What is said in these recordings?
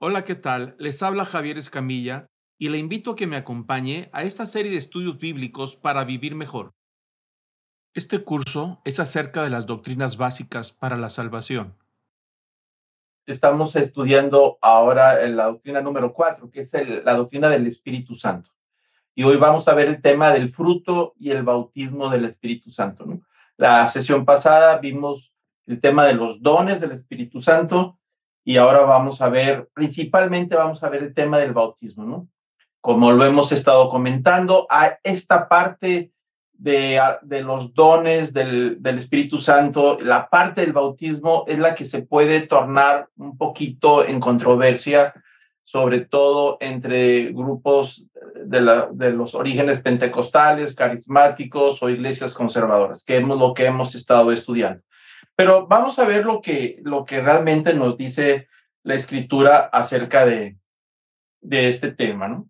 Hola, ¿qué tal? Les habla Javier Escamilla y le invito a que me acompañe a esta serie de estudios bíblicos para vivir mejor. Este curso es acerca de las doctrinas básicas para la salvación. Estamos estudiando ahora la doctrina número cuatro, que es la doctrina del Espíritu Santo. Y hoy vamos a ver el tema del fruto y el bautismo del Espíritu Santo. La sesión pasada vimos el tema de los dones del Espíritu Santo y ahora vamos a ver, principalmente vamos a ver el tema del bautismo, ¿no? Como lo hemos estado comentando, a esta parte de, de los dones del, del, Espíritu Santo, la parte del bautismo es la que se puede tornar un poquito en controversia, sobre todo entre grupos de, la, de los orígenes pentecostales, carismáticos o iglesias conservadoras, que es lo que hemos estado estudiando. Pero vamos a ver lo que, lo que realmente nos dice la escritura acerca de, de este tema, ¿no?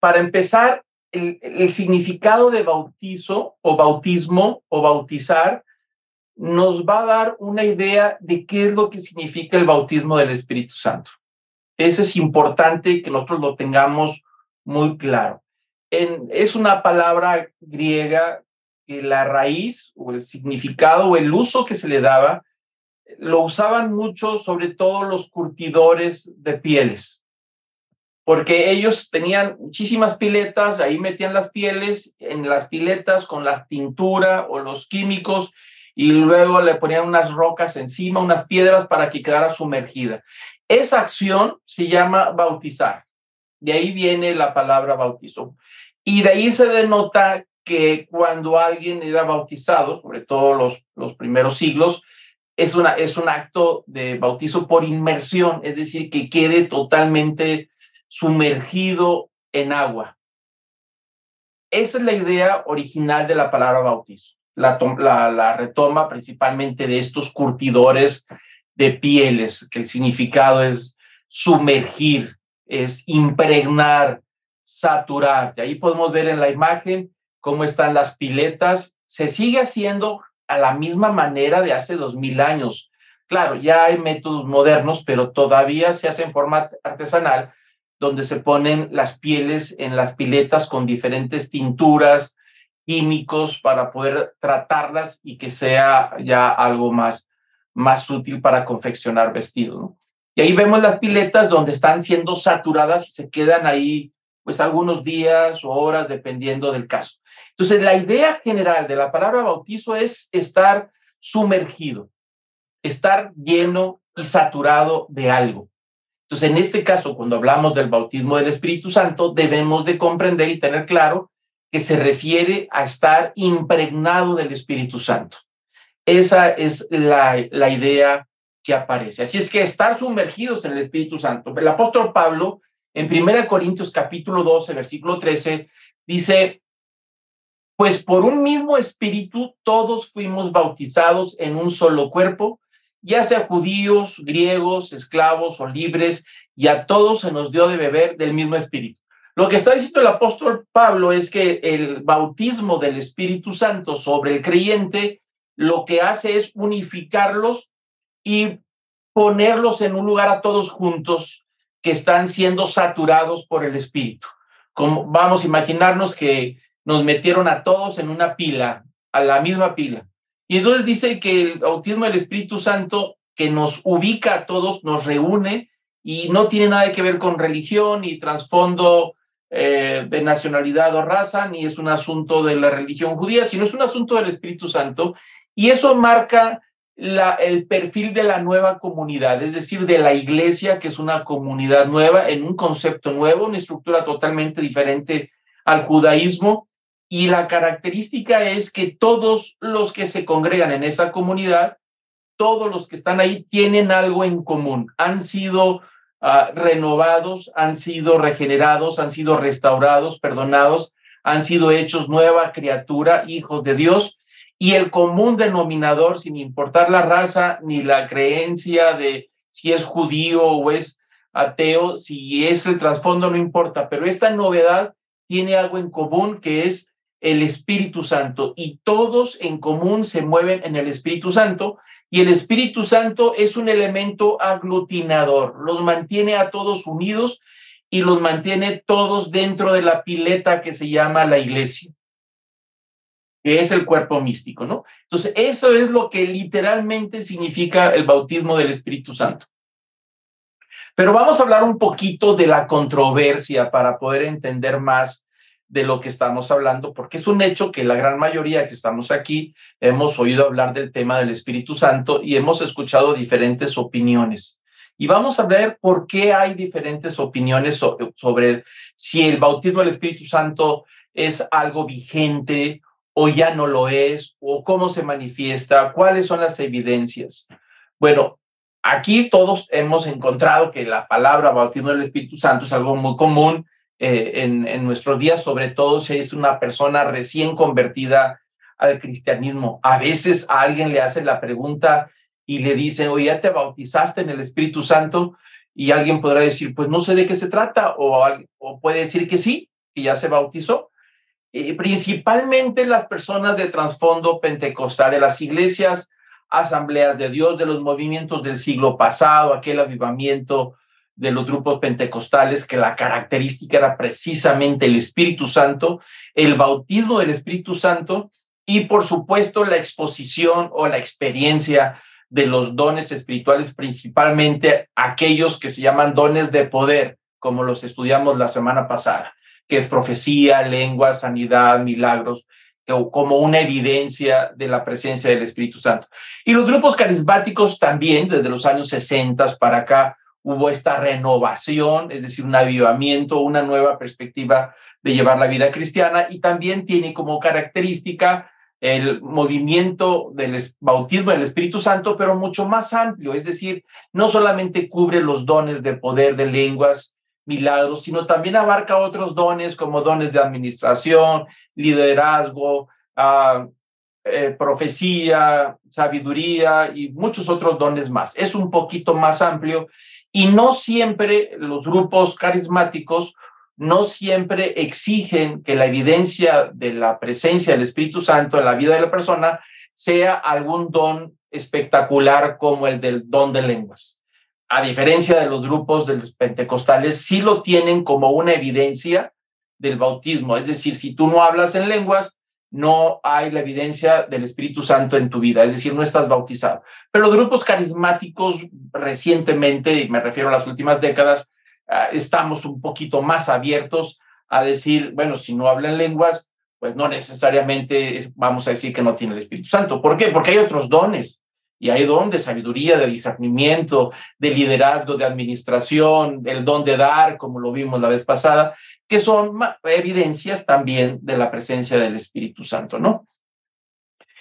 Para empezar, el, significado de bautizo o bautismo o bautizar nos va a dar una idea de qué es lo que significa el bautismo del Espíritu Santo. Eso es importante que nosotros lo tengamos muy claro. Es una palabra griega que la raíz o el significado o el uso que se le daba lo usaban mucho, sobre todo los curtidores de pieles, porque ellos tenían muchísimas piletas, ahí metían las pieles en las piletas con la tintura o los químicos y luego le ponían unas rocas encima, unas piedras para que quedara sumergida. Esa acción se llama bautizar. De ahí viene la palabra bautizo. Y de ahí se denota que cuando alguien era bautizado, sobre todo los, los primeros siglos, es, una, es un acto de bautizo por inmersión, es decir, que quede totalmente sumergido en agua. Esa es la idea original de la palabra bautizo. La, la, la retoma principalmente de estos curtidores de pieles, que el significado es sumergir, es impregnar, saturar. Y ahí podemos ver en la imagen cómo están las piletas. Se sigue haciendo a la misma manera de hace dos mil años. Claro, ya hay métodos modernos, pero todavía se hace en forma artesanal, donde se ponen las pieles en las piletas con diferentes tinturas, químicos, para poder tratarlas y que sea ya algo más, más útil para confeccionar vestidos. Y ahí vemos las piletas donde están siendo saturadas y se quedan ahí pues algunos días o horas dependiendo del caso. Entonces, la idea general de la palabra bautizo es estar sumergido, estar lleno y saturado de algo. Entonces, en este caso, cuando hablamos del bautismo del Espíritu Santo, debemos de comprender y tener claro que se refiere a estar impregnado del Espíritu Santo. Esa es la, la idea que aparece. Así es que estar sumergidos en el Espíritu Santo. El apóstol Pablo, en 1 Corintios capítulo 12, versículo 13, dice, pues por un mismo espíritu todos fuimos bautizados en un solo cuerpo, ya sea judíos, griegos, esclavos o libres, y a todos se nos dio de beber del mismo espíritu. Lo que está diciendo el apóstol Pablo es que el bautismo del Espíritu Santo sobre el creyente lo que hace es unificarlos y ponerlos en un lugar a todos juntos que están siendo saturados por el Espíritu. Como vamos a imaginarnos que nos metieron a todos en una pila, a la misma pila. Y entonces dice que el bautismo del Espíritu Santo, que nos ubica a todos, nos reúne y no tiene nada que ver con religión ni trasfondo eh, de nacionalidad o raza, ni es un asunto de la religión judía, sino es un asunto del Espíritu Santo. Y eso marca la, el perfil de la nueva comunidad, es decir, de la iglesia, que es una comunidad nueva, en un concepto nuevo, una estructura totalmente diferente al judaísmo. Y la característica es que todos los que se congregan en esa comunidad, todos los que están ahí tienen algo en común, han sido uh, renovados, han sido regenerados, han sido restaurados, perdonados, han sido hechos nueva criatura, hijos de Dios, y el común denominador, sin importar la raza ni la creencia de si es judío o es ateo, si es el trasfondo, no importa, pero esta novedad tiene algo en común que es el Espíritu Santo y todos en común se mueven en el Espíritu Santo Y el Espíritu Santo es un elemento aglutinador, los mantiene a todos unidos y los mantiene todos dentro de la pileta que se llama la iglesia, que es el cuerpo místico, ¿no? Entonces, eso es lo que literalmente significa el bautismo del Espíritu Santo. Pero vamos a hablar un poquito de la controversia para poder entender más de lo que estamos hablando, porque es un hecho que la gran mayoría que estamos aquí hemos oído hablar del tema del Espíritu Santo y hemos escuchado diferentes opiniones. Y vamos a ver por qué hay diferentes opiniones sobre si el bautismo del Espíritu Santo es algo vigente o ya no lo es, o cómo se manifiesta, cuáles son las evidencias. Bueno, aquí todos hemos encontrado que la palabra bautismo del Espíritu Santo es algo muy común eh, en, nuestros días, sobre todo si es una persona recién convertida al cristianismo. A veces a alguien le hacen la pregunta y le dicen, oye, ¿ya te bautizaste en el Espíritu Santo? Y alguien podrá decir, pues no sé de qué se trata, o, puede decir que sí, que ya se bautizó. Y principalmente las personas de trasfondo pentecostal, de las iglesias, asambleas de Dios, de los movimientos del siglo pasado, aquel avivamiento de los grupos pentecostales, que la característica era precisamente el Espíritu Santo, el bautismo del Espíritu Santo y por supuesto la exposición o la experiencia de los dones espirituales, principalmente aquellos que se llaman dones de poder, como los estudiamos la semana pasada, que es profecía, lengua, sanidad, milagros, como una evidencia de la presencia del Espíritu Santo. Y los grupos carismáticos también, desde los años 60 para acá, hubo esta renovación, es decir, un avivamiento, una nueva perspectiva de llevar la vida cristiana y también tiene como característica el movimiento del bautismo del Espíritu Santo, pero mucho más amplio, es decir, no solamente cubre los dones de poder de lenguas, milagros, sino también abarca otros dones como dones de administración, liderazgo, ah, eh, profecía, sabiduría y muchos otros dones más. Es un poquito más amplio y no siempre los grupos carismáticos no siempre exigen que la evidencia de la presencia del Espíritu Santo en la vida de la persona sea algún don espectacular como el del don de lenguas. A diferencia de los grupos de los pentecostales, sí lo tienen como una evidencia del bautismo. Es decir, si tú no hablas en lenguas, no hay la evidencia del Espíritu Santo en tu vida, es decir, no estás bautizado. Pero los grupos carismáticos recientemente, y me refiero a las últimas décadas, ah, estamos un poquito más abiertos a decir, bueno, si no hablan lenguas, pues no necesariamente vamos a decir que no tiene el Espíritu Santo. ¿Por qué? Porque hay otros dones. Y hay don de sabiduría, de discernimiento, de liderazgo, de administración, el don de dar, como lo vimos la vez pasada, que son evidencias también de la presencia del Espíritu Santo, ¿no?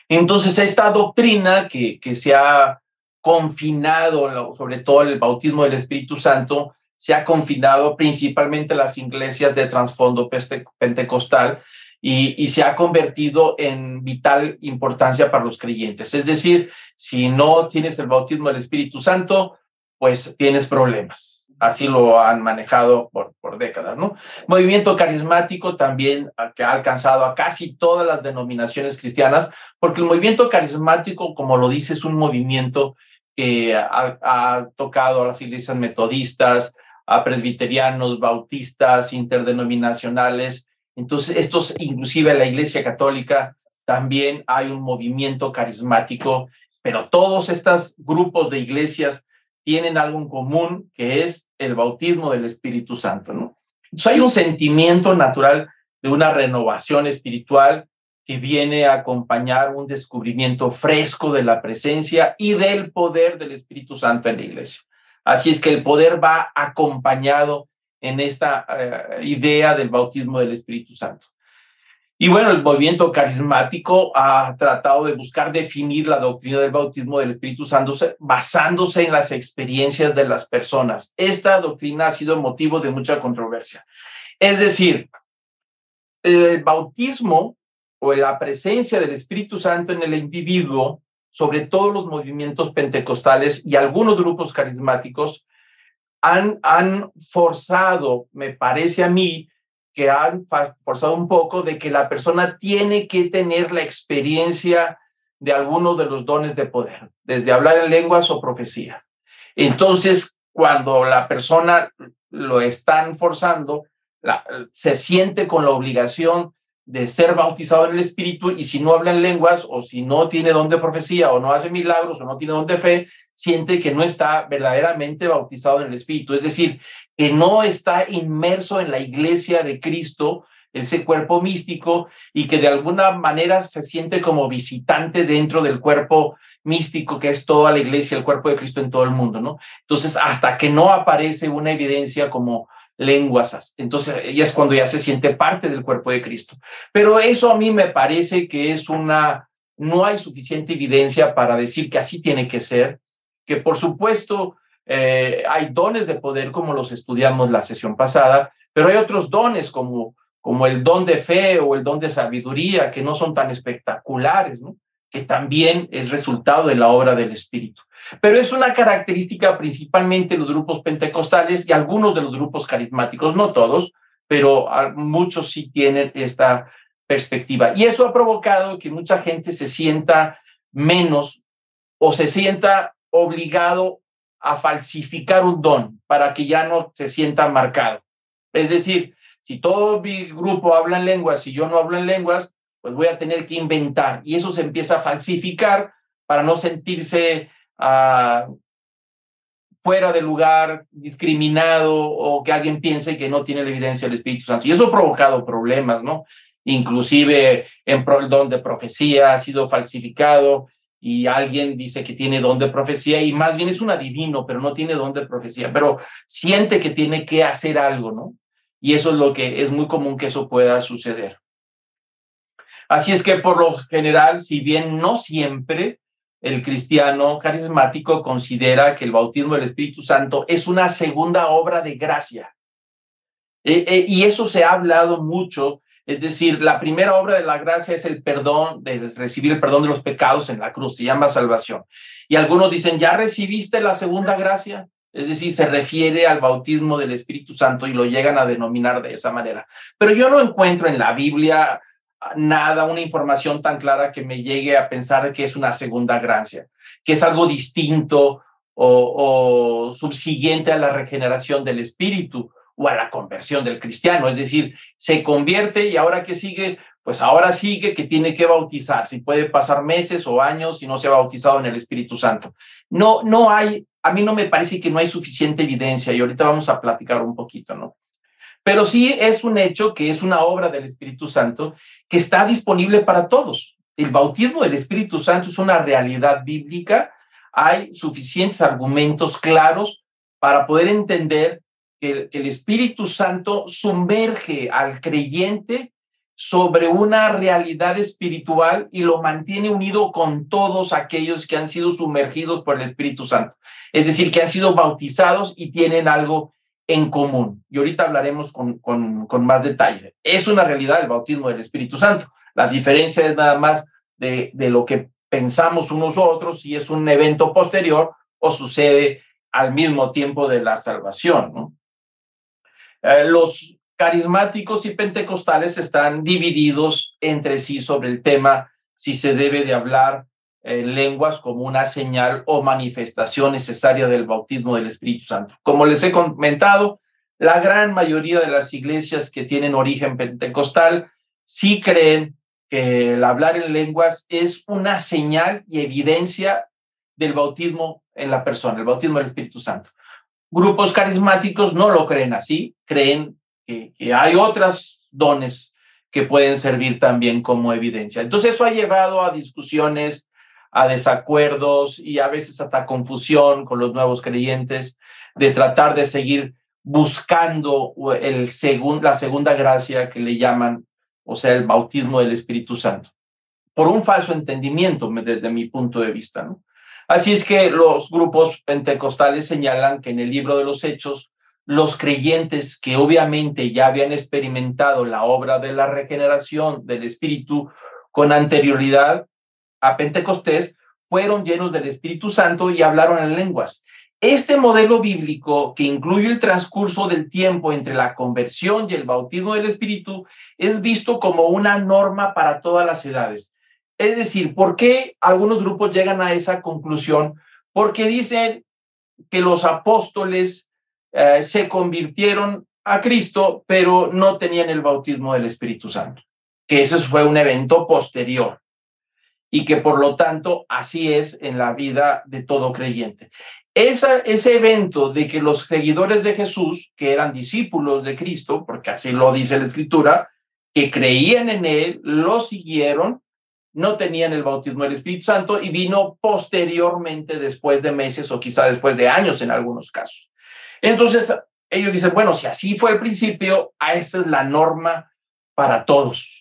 Entonces, esta doctrina que, que se ha confinado, sobre todo el bautismo del Espíritu Santo, se ha confinado principalmente a las iglesias de trasfondo pentecostal y, se ha convertido en vital importancia para los creyentes. Es decir, si no tienes el bautismo del Espíritu Santo, pues tienes problemas así lo han manejado por, por décadas, ¿no? Movimiento carismático también que ha alcanzado a casi todas las denominaciones cristianas, porque el movimiento carismático, como lo dice, es un movimiento que ha tocado a las iglesias metodistas, a presbiterianos, bautistas, interdenominacionales. Entonces, estos, inclusive la iglesia católica, también hay un movimiento carismático, pero todos estos grupos de iglesias tienen algo en común, que es el bautismo del Espíritu Santo. Entonces hay un sentimiento natural de una renovación espiritual que viene a acompañar un descubrimiento fresco de la presencia y del poder del Espíritu Santo en la iglesia. Así es que el poder va acompañado en esta eh, idea del bautismo del Espíritu Santo. Y bueno, el movimiento carismático ha tratado de buscar definir la doctrina del bautismo del Espíritu Santo basándose en las experiencias de las personas. Esta doctrina ha sido motivo de mucha controversia. Es decir, el bautismo o la presencia del Espíritu Santo en el individuo, sobre todo los movimientos pentecostales y algunos grupos carismáticos, han, han forzado, me parece a mí, que han forzado un poco de que la persona tiene que tener la experiencia de algunos de los dones de poder, desde hablar en lenguas o profecía. Entonces, cuando la persona lo están forzando, se siente con la obligación de ser bautizado en el Espíritu y si no habla en lenguas o si no tiene don de profecía o no hace milagros o no tiene don de fe, siente que no está verdaderamente bautizado en el Espíritu. Es decir, que no está inmerso en la iglesia de Cristo, ese cuerpo místico, y que de alguna manera se siente como visitante dentro del cuerpo místico que es toda la iglesia, el cuerpo de Cristo en todo el mundo, ¿no? Entonces, hasta que no aparece una evidencia como lenguas. Entonces, ella es cuando ya se siente parte del cuerpo de Cristo. Pero eso a mí me parece que es una, no hay suficiente evidencia para decir que así tiene que ser, que por supuesto eh, hay dones de poder como los estudiamos la sesión pasada, pero hay otros dones como, como el don de fe o el don de sabiduría que no son tan espectaculares, ¿no? Que también es resultado de la obra del Espíritu. Pero es una característica principalmente de los grupos pentecostales y algunos de los grupos carismáticos, no todos, pero muchos sí tienen esta perspectiva. Y eso ha provocado que mucha gente se sienta menos o se sienta obligado a falsificar un don para que ya no se sienta marcado. Es decir, si todo mi grupo habla en lenguas y yo no hablo en lenguas, pues voy a tener que inventar. Y eso se empieza a falsificar para no sentirse ah, fuera de lugar, discriminado o que alguien piense que no tiene la evidencia del Espíritu Santo. Y eso ha provocado problemas, ¿no? Inclusive en el don de profecía ha sido falsificado y alguien dice que tiene don de profecía y más bien es un adivino, pero no tiene don de profecía, pero siente que tiene que hacer algo, ¿no? Y eso es lo que es muy común que eso pueda suceder. Así es que por lo general, si bien no siempre, el cristiano carismático considera que el bautismo del Espíritu Santo es una segunda obra de gracia. Eh, eh, y eso se ha hablado mucho, es decir, la primera obra de la gracia es el perdón, de recibir el perdón de los pecados en la cruz, se llama salvación. Y algunos dicen, ¿ya recibiste la segunda gracia? Es decir, se refiere al bautismo del Espíritu Santo y lo llegan a denominar de esa manera. Pero yo no encuentro en la Biblia nada, una información tan clara que me llegue a pensar que es una segunda gracia, que es algo distinto o, subsiguiente a la regeneración del espíritu o a la conversión del cristiano. Es decir, se convierte y ahora que sigue, pues ahora sigue que tiene que bautizarse y puede pasar meses o años y no se ha bautizado en el Espíritu Santo. No, no hay, a mí no me parece que no hay suficiente evidencia y ahorita vamos a platicar un poquito, ¿no? Pero sí es un hecho que es una obra del Espíritu Santo que está disponible para todos. El bautismo del Espíritu Santo es una realidad bíblica. Hay suficientes argumentos claros para poder entender que, el Espíritu Santo sumerge al creyente sobre una realidad espiritual y lo mantiene unido con todos aquellos que han sido sumergidos por el Espíritu Santo. Es decir, que han sido bautizados y tienen algo en común. Y ahorita hablaremos con, con, más detalle. Es una realidad el bautismo del Espíritu Santo. La diferencia es nada más de, de lo que pensamos unos u otros, si es un evento posterior o sucede al mismo tiempo de la salvación. Eh, los carismáticos y pentecostales están divididos entre sí sobre el tema si se debe de hablar lenguas como una señal o manifestación necesaria del bautismo del Espíritu Santo. Como les he comentado, la gran mayoría de las iglesias que tienen origen pentecostal sí creen que el hablar en lenguas es una señal y evidencia del bautismo en la persona, el bautismo del Espíritu Santo. Grupos carismáticos no lo creen así, creen que, que hay otros dones que pueden servir también como evidencia. Entonces eso ha llevado a discusiones a desacuerdos y a veces hasta confusión con los nuevos creyentes, de tratar de seguir buscando el la segunda gracia que le llaman, o sea, el bautismo del Espíritu Santo, por un falso entendimiento desde mi punto de vista. Así es que los grupos pentecostales señalan que en el libro de los Hechos, los creyentes que obviamente ya habían experimentado la obra de la regeneración del Espíritu con anterioridad, a Pentecostés fueron llenos del Espíritu Santo y hablaron en lenguas. Este modelo bíblico, que incluye el transcurso del tiempo entre la conversión y el bautismo del Espíritu, es visto como una norma para todas las edades. Es decir, ¿por qué algunos grupos llegan a esa conclusión? Porque dicen que los apóstoles eh, se convirtieron a Cristo, pero no tenían el bautismo del Espíritu Santo, que ese fue un evento posterior y que por lo tanto así es en la vida de todo creyente. Esa, ese evento de que los seguidores de Jesús, que eran discípulos de Cristo, porque así lo dice la Escritura, que creían en Él, lo siguieron, no tenían el bautismo del Espíritu Santo y vino posteriormente, después de meses o quizá después de años en algunos casos. Entonces, ellos dicen, bueno, si así fue al principio, a esa es la norma para todos.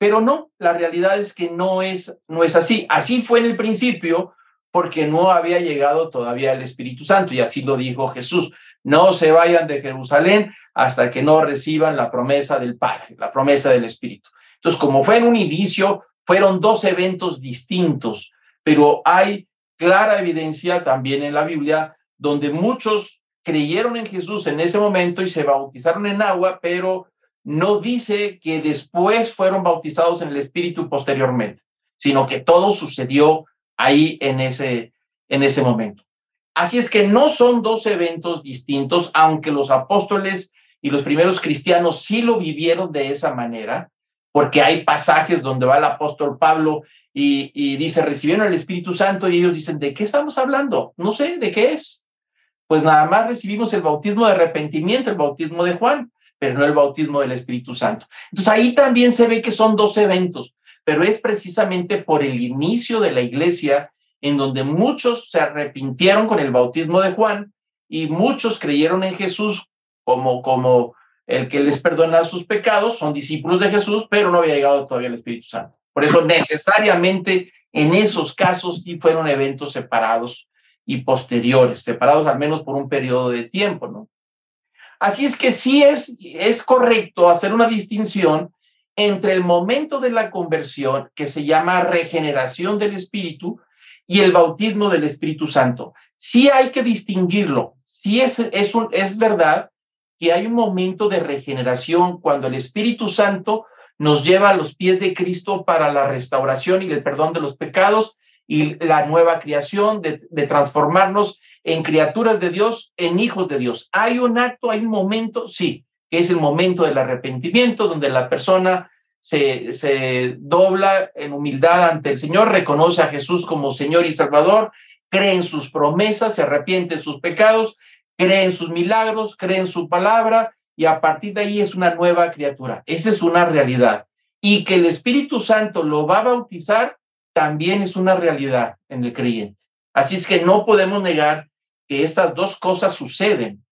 Pero no, la realidad es que no es, no es así. Así fue en el principio porque no había llegado todavía el Espíritu Santo y así lo dijo Jesús. No se vayan de Jerusalén hasta que no reciban la promesa del Padre, la promesa del Espíritu. Entonces, como fue en un inicio, fueron dos eventos distintos, pero hay clara evidencia también en la Biblia donde muchos creyeron en Jesús en ese momento y se bautizaron en agua, pero no dice que después fueron bautizados en el Espíritu posteriormente, sino que todo sucedió ahí en ese, en ese momento. Así es que no son dos eventos distintos, aunque los apóstoles y los primeros cristianos sí lo vivieron de esa manera, porque hay pasajes donde va el apóstol Pablo y, y dice, recibieron el Espíritu Santo y ellos dicen, ¿de qué estamos hablando? No sé, ¿de qué es? Pues nada más recibimos el bautismo de arrepentimiento, el bautismo de Juan, pero no el bautismo del Espíritu Santo. Entonces ahí también se ve que son dos eventos, pero es precisamente por el inicio de la iglesia en donde muchos se arrepintieron con el bautismo de Juan y muchos creyeron en Jesús como, como el que les perdona sus pecados, son discípulos de Jesús, pero no había llegado todavía el Espíritu Santo. Por eso necesariamente en esos casos sí fueron eventos separados y posteriores, separados al menos por un periodo de tiempo, ¿no? Así es que sí es, es correcto hacer una distinción entre el momento de la conversión, que se llama regeneración del Espíritu, y el bautismo del Espíritu Santo. Sí hay que distinguirlo. Sí es, es, un, es verdad que hay un momento de regeneración cuando el Espíritu Santo nos lleva a los pies de Cristo para la restauración y el perdón de los pecados y la nueva creación, de, transformarnos en criaturas de Dios, en hijos de Dios. Hay un acto, hay un momento, sí, que es el momento del arrepentimiento, donde la persona se, se dobla en humildad ante el Señor, reconoce a Jesús como Señor y Salvador, cree en sus promesas, se arrepiente de sus pecados cree en sus milagros, cree en su palabra y a partir de ahí es una nueva criatura. Esa es una realidad. Y que el Espíritu Santo lo va a bautizar también es una realidad en el creyente. Así es que no podemos negar que estas dos cosas suceden.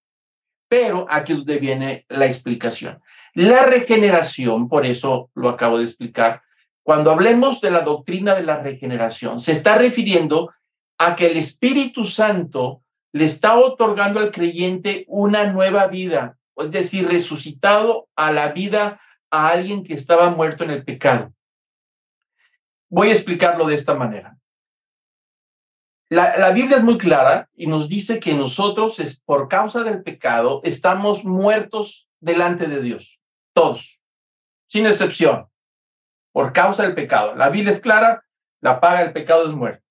Pero aquí viene la explicación. La regeneración, por eso lo acabo de explicar, cuando hablemos de la doctrina de la regeneración, se está refiriendo a que el Espíritu Santo le está otorgando al creyente una nueva vida, es decir, resucitado a la vida a alguien que estaba muerto en el pecado. Voy a explicarlo de esta manera. La, Biblia es muy clara y nos dice que nosotros, es, por causa del pecado, estamos muertos delante de Dios, todos, sin excepción, por causa del pecado. La Biblia es clara, la paga del pecado es muerte.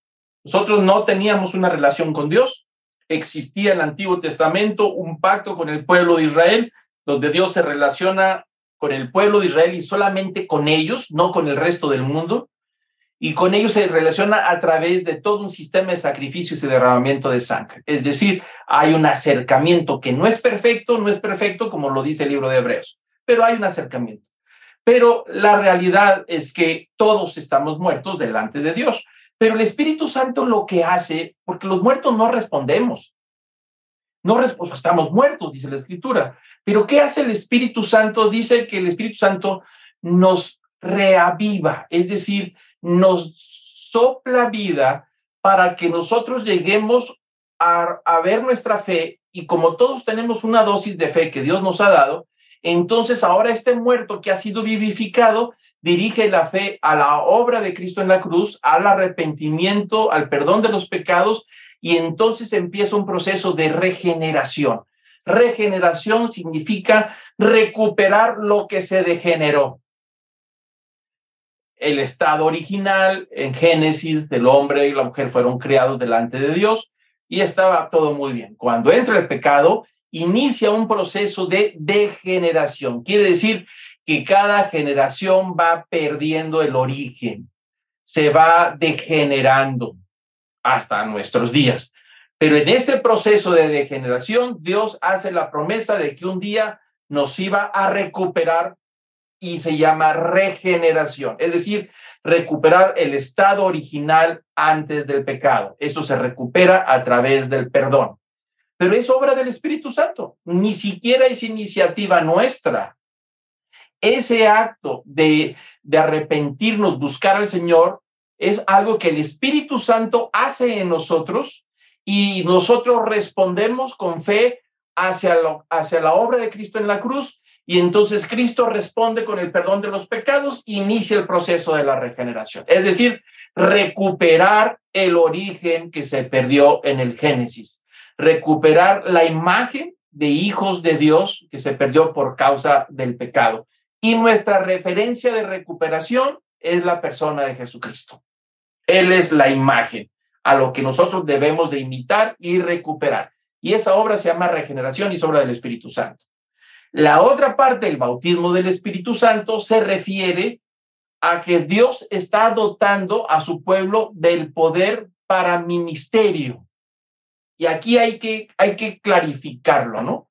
Nosotros no teníamos una relación con Dios, existía en el Antiguo Testamento un pacto con el pueblo de Israel, donde Dios se relaciona con el pueblo de Israel y solamente con ellos, no con el resto del mundo, y con ellos se relaciona a través de todo un sistema de sacrificios y derramamiento de sangre. Es decir, hay un acercamiento que no es perfecto, no es perfecto como lo dice el libro de Hebreos, pero hay un acercamiento. Pero la realidad es que todos estamos muertos delante de Dios. Pero el Espíritu Santo lo que hace, porque los muertos no respondemos, no respondemos, estamos muertos, dice la Escritura. Pero ¿qué hace el Espíritu Santo? Dice que el Espíritu Santo nos reaviva, es decir, nos sopla vida para que nosotros lleguemos a, ver nuestra fe y como todos tenemos una dosis de fe que Dios nos ha dado, entonces ahora este muerto que ha sido vivificado dirige la fe a la obra de Cristo en la cruz, al arrepentimiento, al perdón de los pecados, y entonces empieza un proceso de regeneración. Regeneración significa recuperar lo que se degeneró. El estado original en Génesis del hombre y la mujer fueron creados delante de Dios y estaba todo muy bien. Cuando entra el pecado, inicia un proceso de degeneración. Quiere decir que cada generación va perdiendo el origen, se va degenerando hasta nuestros días. Pero en ese proceso de degeneración, Dios hace la promesa de que un día nos iba a recuperar y se llama regeneración, es decir, recuperar el estado original antes del pecado. Eso se recupera a través del perdón. Pero es obra del Espíritu Santo, ni siquiera es iniciativa nuestra. Ese acto de, de arrepentirnos, buscar al Señor, es algo que el Espíritu Santo hace en nosotros y nosotros respondemos con fe hacia, lo, hacia la obra de Cristo en la cruz y entonces Cristo responde con el perdón de los pecados inicia el proceso de la regeneración. Es decir, recuperar el origen que se perdió en el Génesis, recuperar la imagen de hijos de Dios que se perdió por causa del pecado. Y nuestra referencia de recuperación es la persona de Jesucristo. Él es la imagen a lo que nosotros debemos de imitar y recuperar. Y esa obra se llama regeneración y es obra del Espíritu Santo. La otra parte, el bautismo del Espíritu Santo, se refiere a que Dios está dotando a su pueblo del poder para ministerio. Y aquí hay que, hay que clarificarlo, ¿no?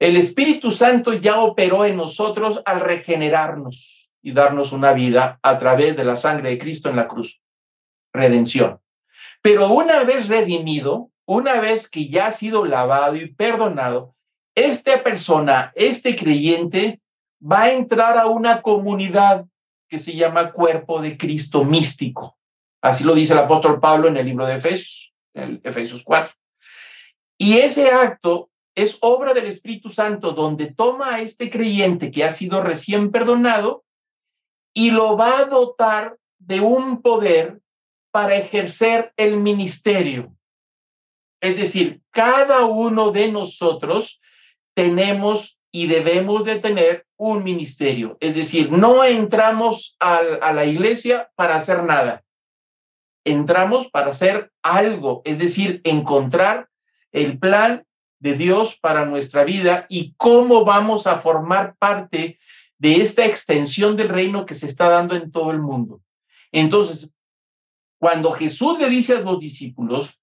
El Espíritu Santo ya operó en nosotros al regenerarnos y darnos una vida a través de la sangre de Cristo en la cruz. Redención. Pero una vez redimido, una vez que ya ha sido lavado y perdonado, esta persona, este creyente, va a entrar a una comunidad que se llama cuerpo de Cristo místico. Así lo dice el apóstol Pablo en el libro de Efesios, en Efesios 4. Y ese acto es obra del Espíritu Santo donde toma a este creyente que ha sido recién perdonado y lo va a dotar de un poder para ejercer el ministerio. Es decir, cada uno de nosotros tenemos y debemos de tener un ministerio. Es decir, no entramos a, a la iglesia para hacer nada. Entramos para hacer algo, es decir, encontrar el plan de Dios para nuestra vida y cómo vamos a formar parte de esta extensión del reino que se está dando en todo el mundo. Entonces, cuando Jesús le dice a los discípulos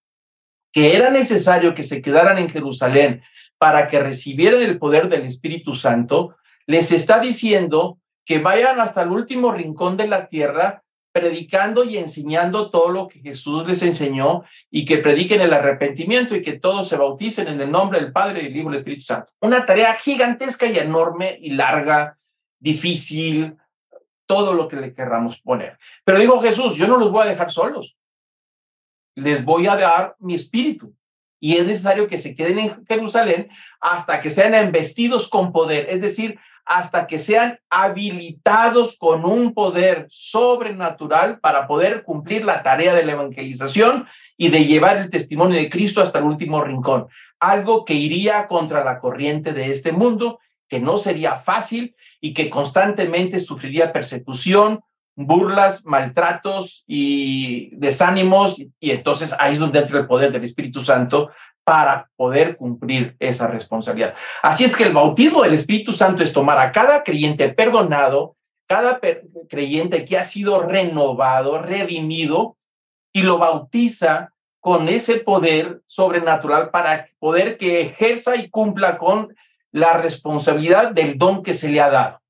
que era necesario que se quedaran en Jerusalén para que recibieran el poder del Espíritu Santo, les está diciendo que vayan hasta el último rincón de la tierra predicando y enseñando todo lo que Jesús les enseñó y que prediquen el arrepentimiento y que todos se bauticen en el nombre del Padre, y del Hijo y del Espíritu Santo. Una tarea gigantesca y enorme y larga, difícil, todo lo que le querramos poner. Pero dijo Jesús, yo no los voy a dejar solos. Les voy a dar mi espíritu y es necesario que se queden en Jerusalén hasta que sean embestidos con poder, es decir, hasta que sean habilitados con un poder sobrenatural para poder cumplir la tarea de la evangelización y de llevar el testimonio de Cristo hasta el último rincón. Algo que iría contra la corriente de este mundo, que no sería fácil y que constantemente sufriría persecución, burlas, maltratos y desánimos, y entonces ahí es donde entra el poder del Espíritu Santo para poder cumplir esa responsabilidad. Así es que el bautismo del Espíritu Santo es tomar a cada creyente perdonado, cada creyente que ha sido renovado, redimido, y lo bautiza con ese poder sobrenatural para poder que ejerza y cumpla con la responsabilidad del don que se le ha dado.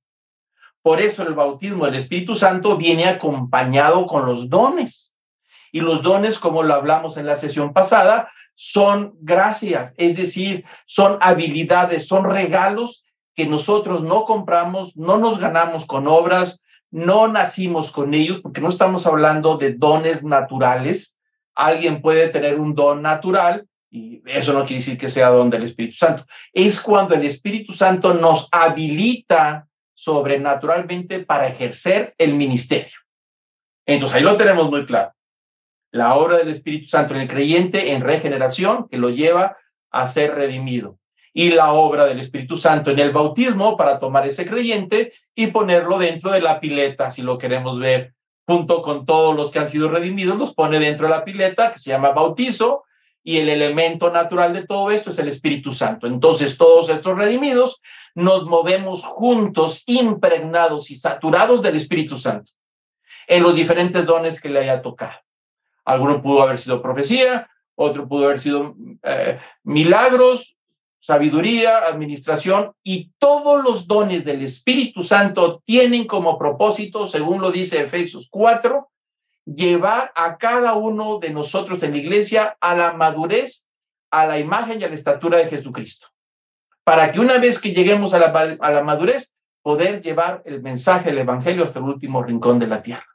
Por eso el bautismo del Espíritu Santo viene acompañado con los dones. Y los dones, como lo hablamos en la sesión pasada, son gracias, es decir, son habilidades, son regalos que nosotros no compramos, no nos ganamos con obras, no nacimos con ellos, porque no estamos hablando de dones naturales. Alguien puede tener un don natural y eso no quiere decir que sea don del Espíritu Santo. Es cuando el Espíritu Santo nos habilita sobrenaturalmente para ejercer el ministerio. Entonces ahí lo tenemos muy claro. La obra del Espíritu Santo en el creyente en regeneración que lo lleva a ser redimido. y la obra del Espíritu Santo en el bautismo para tomar ese creyente y ponerlo dentro de la pileta, si lo queremos ver, junto con todos los que han sido redimidos, los pone dentro de la pileta que se llama bautizo y el elemento natural de todo esto es el Espíritu Santo. Entonces todos estos redimidos nos movemos juntos, impregnados y saturados del Espíritu Santo en los diferentes dones que le haya tocado. Alguno pudo haber sido profecía, otro pudo haber sido eh, milagros, sabiduría, administración y todos los dones del Espíritu Santo tienen como propósito, según lo dice Efesios 4, llevar a cada uno de nosotros en la iglesia a la madurez, a la imagen y a la estatura de Jesucristo. Para que una vez que lleguemos a la, a la madurez, poder llevar el mensaje del Evangelio hasta el último rincón de la tierra.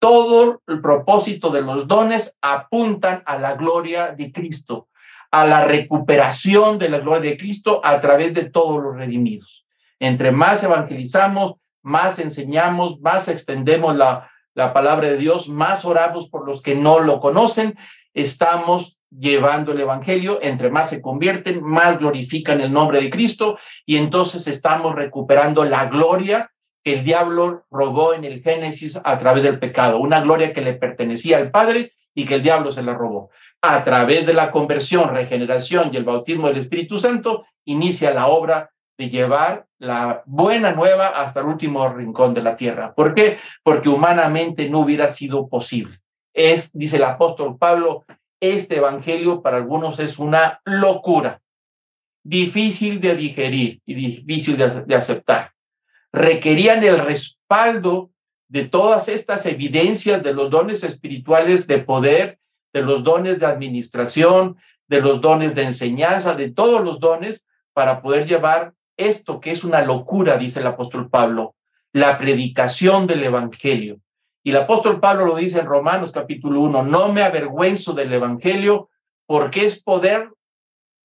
Todo el propósito de los dones apuntan a la gloria de Cristo, a la recuperación de la gloria de Cristo a través de todos los redimidos. Entre más evangelizamos, más enseñamos, más extendemos la, la palabra de Dios, más oramos por los que no lo conocen, estamos llevando el Evangelio, entre más se convierten, más glorifican el nombre de Cristo y entonces estamos recuperando la gloria que el diablo robó en el Génesis a través del pecado, una gloria que le pertenecía al Padre y que el diablo se la robó. A través de la conversión, regeneración y el bautismo del Espíritu Santo, inicia la obra de llevar la buena nueva hasta el último rincón de la tierra. ¿Por qué? Porque humanamente no hubiera sido posible. Es, dice el apóstol Pablo, este evangelio para algunos es una locura, difícil de digerir y difícil de, de aceptar. Requerían el respaldo de todas estas evidencias de los dones espirituales de poder de los dones de administración, de los dones de enseñanza, de todos los dones para poder llevar esto que es una locura, dice el apóstol Pablo, la predicación del Evangelio. Y el apóstol Pablo lo dice en Romanos capítulo 1, no me avergüenzo del Evangelio porque es poder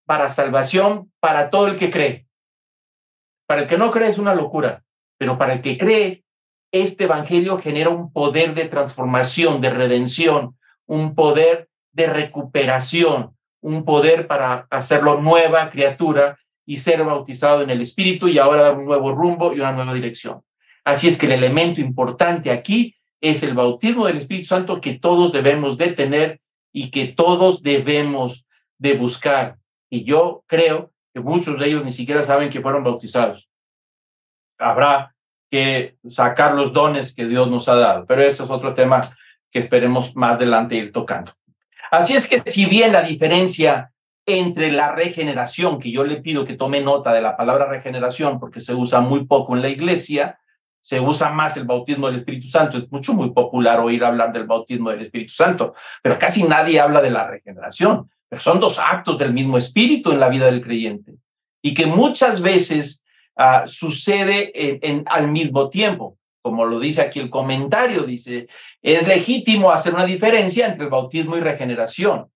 para salvación para todo el que cree. Para el que no cree es una locura, pero para el que cree, este Evangelio genera un poder de transformación, de redención, un poder de recuperación, un poder para hacerlo nueva criatura y ser bautizado en el Espíritu y ahora dar un nuevo rumbo y una nueva dirección. Así es que el elemento importante aquí es el bautismo del Espíritu Santo que todos debemos de tener y que todos debemos de buscar. Y yo creo que muchos de ellos ni siquiera saben que fueron bautizados. Habrá que sacar los dones que Dios nos ha dado, pero ese es otro tema que esperemos más adelante ir tocando. Así es que si bien la diferencia entre la regeneración, que yo le pido que tome nota de la palabra regeneración porque se usa muy poco en la iglesia, se usa más el bautismo del Espíritu Santo. Es mucho, muy popular oír hablar del bautismo del Espíritu Santo, pero casi nadie habla de la regeneración. Pero son dos actos del mismo Espíritu en la vida del creyente y que muchas veces uh, sucede en, en, al mismo tiempo como lo dice aquí el comentario, dice, es legítimo hacer una diferencia entre el bautismo y regeneración.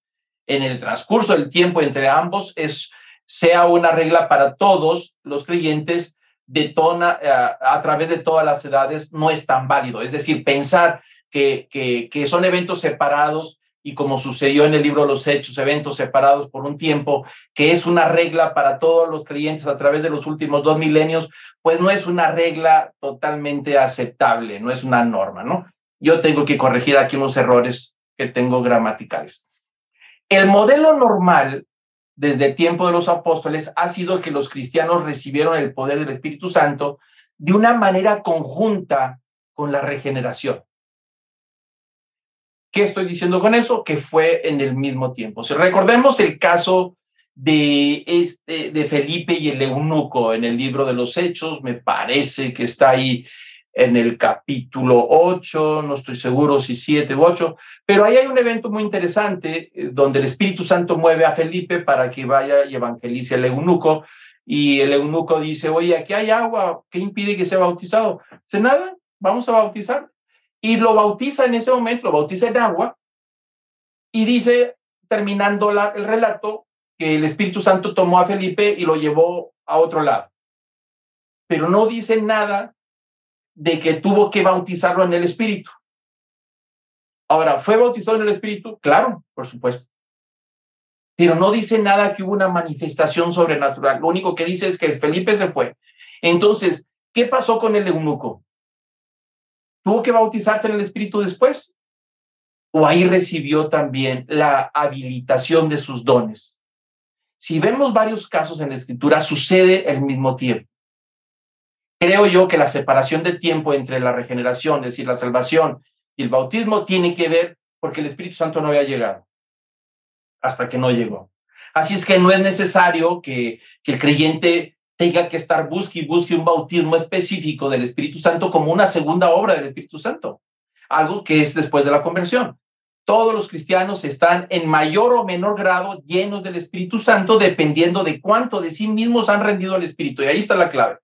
En el transcurso del tiempo entre ambos es sea una regla para todos los creyentes de tona, a, eh, a través de todas las edades no es tan válido. Es decir, pensar que, que, que son eventos separados y como sucedió en el libro los Hechos, eventos separados por un tiempo, que es una regla para todos los creyentes a través de los últimos dos milenios, pues no es una regla totalmente aceptable, no es una norma, ¿no? Yo tengo que corregir aquí unos errores que tengo gramaticales. El modelo normal desde el tiempo de los apóstoles ha sido que los cristianos recibieron el poder del Espíritu Santo de una manera conjunta con la regeneración. ¿Qué estoy diciendo con eso? Que fue en el mismo tiempo. Si recordemos el caso de, este, de Felipe y el eunuco en el libro de los Hechos, me parece que está ahí en el capítulo 8, no estoy seguro si 7 u 8, pero ahí hay un evento muy interesante eh, donde el Espíritu Santo mueve a Felipe para que vaya y evangelice al eunuco y el eunuco dice, oye, aquí hay agua, ¿qué impide que sea bautizado? Dice, nada, vamos a bautizar y lo bautiza en ese momento, lo bautiza en agua y dice, terminando el relato, que el Espíritu Santo tomó a Felipe y lo llevó a otro lado. Pero no dice nada de que tuvo que bautizarlo en el Espíritu. Ahora, ¿fue bautizado en el Espíritu? Claro, por supuesto. pero no dice nada que hubo una manifestación sobrenatural. Lo único que dice es que Felipe se fue. Entonces, ¿qué pasó con el eunuco? ¿Tuvo que bautizarse en el Espíritu después? ¿O ahí recibió también la habilitación de sus dones? Si vemos varios casos en la Escritura, sucede al mismo tiempo. Creo yo que la separación de tiempo entre la regeneración, es decir, la salvación y el bautismo, tiene que ver porque el Espíritu Santo no había llegado hasta que no llegó. Así es que no es necesario que, que el creyente tenga que estar busque y busque un bautismo específico del Espíritu Santo como una segunda obra del Espíritu Santo, algo que es después de la conversión. Todos los cristianos están en mayor o menor grado llenos del Espíritu Santo dependiendo de cuánto de sí mismos han rendido al Espíritu. Y ahí está la clave.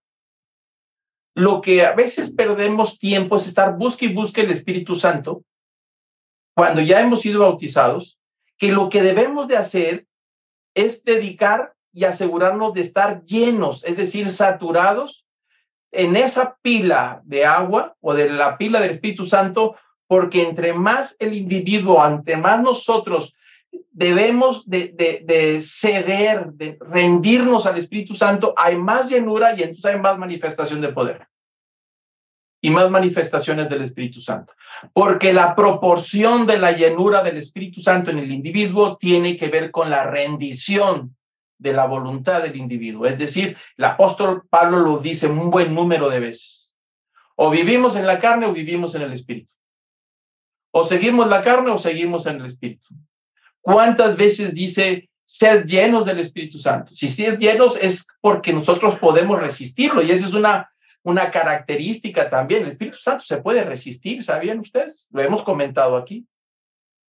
Lo que a veces perdemos tiempo es estar busque y busque el Espíritu Santo cuando ya hemos sido bautizados que lo que debemos de hacer es dedicar y asegurarnos de estar llenos, es decir, saturados en esa pila de agua o de la pila del Espíritu Santo, porque entre más el individuo, entre más nosotros debemos de, de, de, ceder, de rendirnos al Espíritu Santo, hay más llenura y entonces hay más manifestación de poder y más manifestaciones del Espíritu Santo. Porque la proporción de la llenura del Espíritu Santo en el individuo tiene que ver con la rendición de la voluntad del individuo. Es decir, el apóstol Pablo lo dice un buen número de veces. O vivimos en la carne o vivimos en el Espíritu. O seguimos la carne o seguimos en el Espíritu. ¿Cuántas veces dice ser llenos del Espíritu Santo? Si ser llenos es porque nosotros podemos resistirlo y esa es una una característica también. El Espíritu Santo se puede resistir, ¿sabían ustedes? Lo hemos comentado aquí.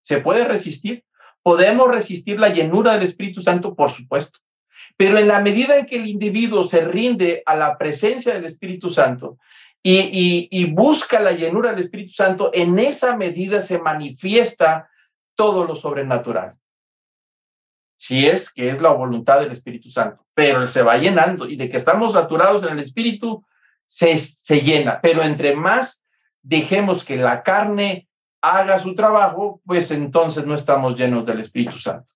Se puede resistir. Podemos resistir la llenura del Espíritu Santo, por supuesto. Pero en la medida en que el individuo se rinde a la presencia del Espíritu Santo y, y busca la llenura del Espíritu Santo, en esa medida se manifiesta todo lo sobrenatural. Si es que es la voluntad del Espíritu Santo, pero se va llenando y de que estamos saturados en el Espíritu, se, se llena, pero entre más dejemos que la carne haga su trabajo, pues entonces no estamos llenos del Espíritu Santo.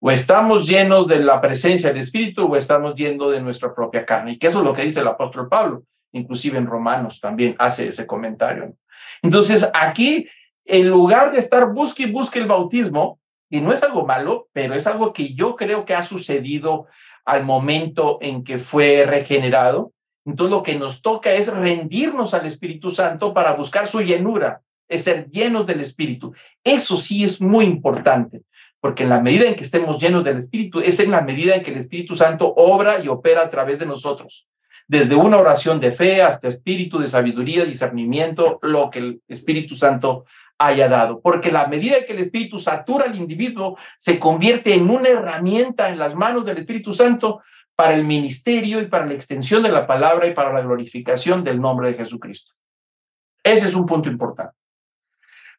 O estamos llenos de la presencia del Espíritu o estamos llenos de nuestra propia carne. Y que eso es lo que dice el apóstol Pablo, inclusive en Romanos también hace ese comentario. Entonces aquí, en lugar de estar busque y busque el bautismo, y no es algo malo, pero es algo que yo creo que ha sucedido al momento en que fue regenerado, entonces lo que nos toca es rendirnos al Espíritu Santo para buscar su llenura, es ser llenos del Espíritu. Eso sí es muy importante, porque en la medida en que estemos llenos del Espíritu, es en la medida en que el Espíritu Santo obra y opera a través de nosotros. Desde una oración de fe hasta espíritu de sabiduría, discernimiento, lo que el Espíritu Santo haya dado. Porque la medida que el Espíritu satura al individuo, se convierte en una herramienta en las manos del Espíritu Santo para el ministerio y para la extensión de la palabra y para la glorificación del nombre de Jesucristo. Ese es un punto importante.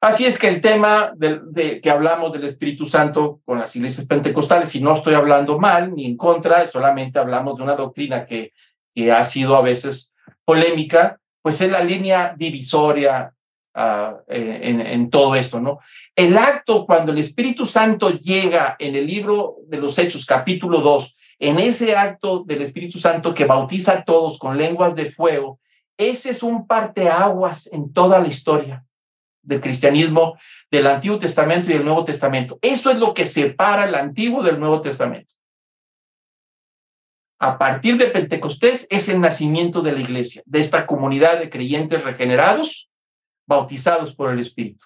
Así es que el tema de, que hablamos del Espíritu Santo con las iglesias pentecostales, y no estoy hablando mal ni en contra, solamente hablamos de una doctrina que, que ha sido a veces polémica, pues es la línea divisoria uh, en, en, todo esto, ¿no? El acto cuando el Espíritu Santo llega en el libro de los Hechos, capítulo 2, en ese acto del Espíritu Santo que bautiza a todos con lenguas de fuego, ese es un parteaguas en toda la historia del cristianismo, del Antiguo Testamento y del Nuevo Testamento. Eso es lo que separa el Antiguo del Nuevo Testamento. A partir de Pentecostés es el nacimiento de la iglesia, de esta comunidad de creyentes regenerados, bautizados por el Espíritu.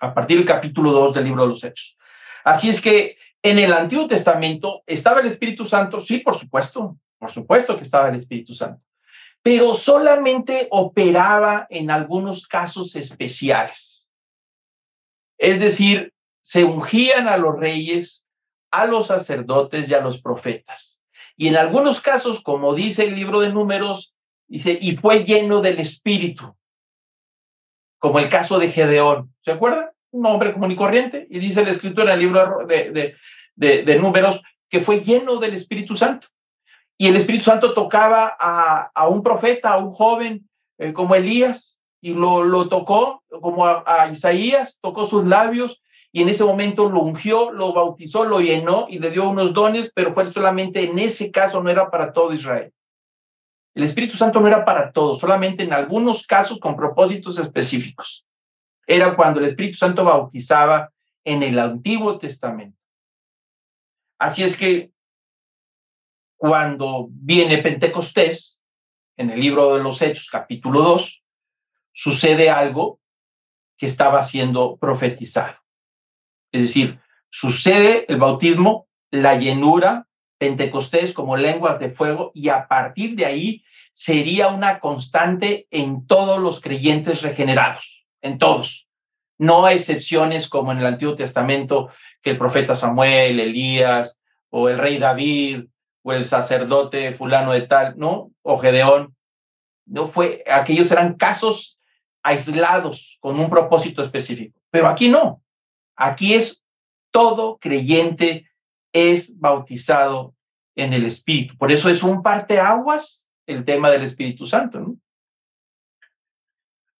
A partir del capítulo 2 del libro de los Hechos. Así es que en el Antiguo Testamento estaba el Espíritu Santo, sí, por supuesto, por supuesto que estaba el Espíritu Santo, pero solamente operaba en algunos casos especiales. Es decir, se ungían a los reyes, a los sacerdotes y a los profetas. Y en algunos casos, como dice el libro de números, dice, y fue lleno del Espíritu, como el caso de Gedeón. ¿Se acuerdan? Un hombre común y corriente. Y dice la escritura en el libro de, de, números, que fue lleno del Espíritu Santo. Y el Espíritu Santo tocaba a, un profeta, a un joven eh, como Elías, y lo, lo tocó como a, Isaías, tocó sus labios, y en ese momento lo ungió, lo bautizó, lo llenó y le dio unos dones, pero fue solamente en ese caso, no era para todo Israel. El Espíritu Santo no era para todos, solamente en algunos casos con propósitos específicos. Era cuando el Espíritu Santo bautizaba en el Antiguo Testamento. Así es que cuando viene Pentecostés, en el libro de los Hechos, capítulo 2, sucede algo que estaba siendo profetizado. Es decir, sucede el bautismo, la llenura, Pentecostés como lenguas de fuego, y a partir de ahí sería una constante en todos los creyentes regenerados, en todos. No excepciones como en el Antiguo Testamento, que el profeta Samuel, Elías, o el rey David, o el sacerdote fulano de tal, ¿no? O Gedeón. No fue, aquellos eran casos aislados con un propósito específico. Pero aquí no. Aquí es todo creyente es bautizado en el Espíritu. Por eso es un parteaguas el tema del Espíritu Santo.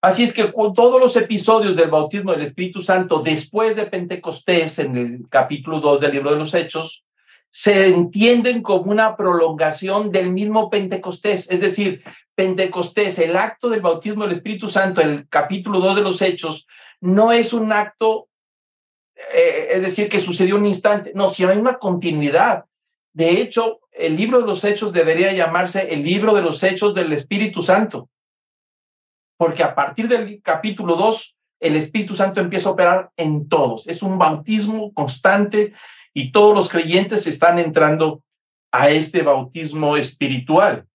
Así es que todos los episodios del bautismo del Espíritu Santo después de Pentecostés, en el capítulo 2 del libro de los Hechos, se entienden como una prolongación del mismo Pentecostés. Es decir, Pentecostés, el acto del bautismo del Espíritu Santo, el capítulo 2 de los Hechos, no es un acto, eh, es decir, que sucedió un instante, no, sino hay una continuidad. De hecho, el libro de los Hechos debería llamarse el libro de los Hechos del Espíritu Santo, porque a partir del capítulo 2, el Espíritu Santo empieza a operar en todos. Es un bautismo constante y todos los creyentes están entrando a este bautismo espiritual.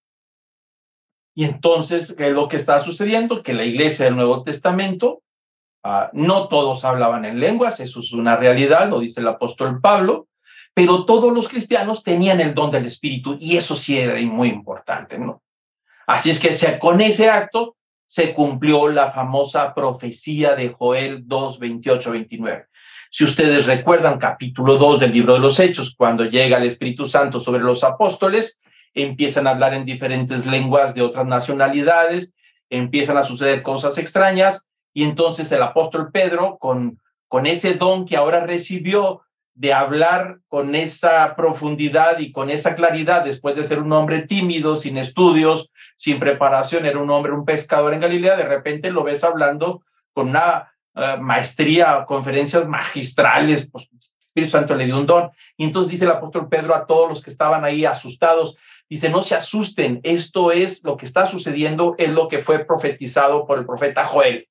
Y entonces, ¿qué es lo que está sucediendo? Que la iglesia del Nuevo Testamento, ah, no todos hablaban en lenguas, eso es una realidad, lo dice el apóstol Pablo, pero todos los cristianos tenían el don del Espíritu y eso sí era muy importante, ¿no? Así es que con ese acto se cumplió la famosa profecía de Joel 2, 28, 29. Si ustedes recuerdan capítulo 2 del libro de los Hechos, cuando llega el Espíritu Santo sobre los apóstoles, empiezan a hablar en diferentes lenguas de otras nacionalidades, empiezan a suceder cosas extrañas y entonces el apóstol Pedro, con, con ese don que ahora recibió de hablar con esa profundidad y con esa claridad, después de ser un hombre tímido, sin estudios, sin preparación, era un hombre, un pescador en Galilea, de repente lo ves hablando con una eh, maestría, conferencias magistrales, pues Espíritu Santo le dio un don. Y entonces dice el apóstol Pedro a todos los que estaban ahí asustados, dice, no se asusten, esto es lo que está sucediendo, es lo que fue profetizado por el profeta Joel.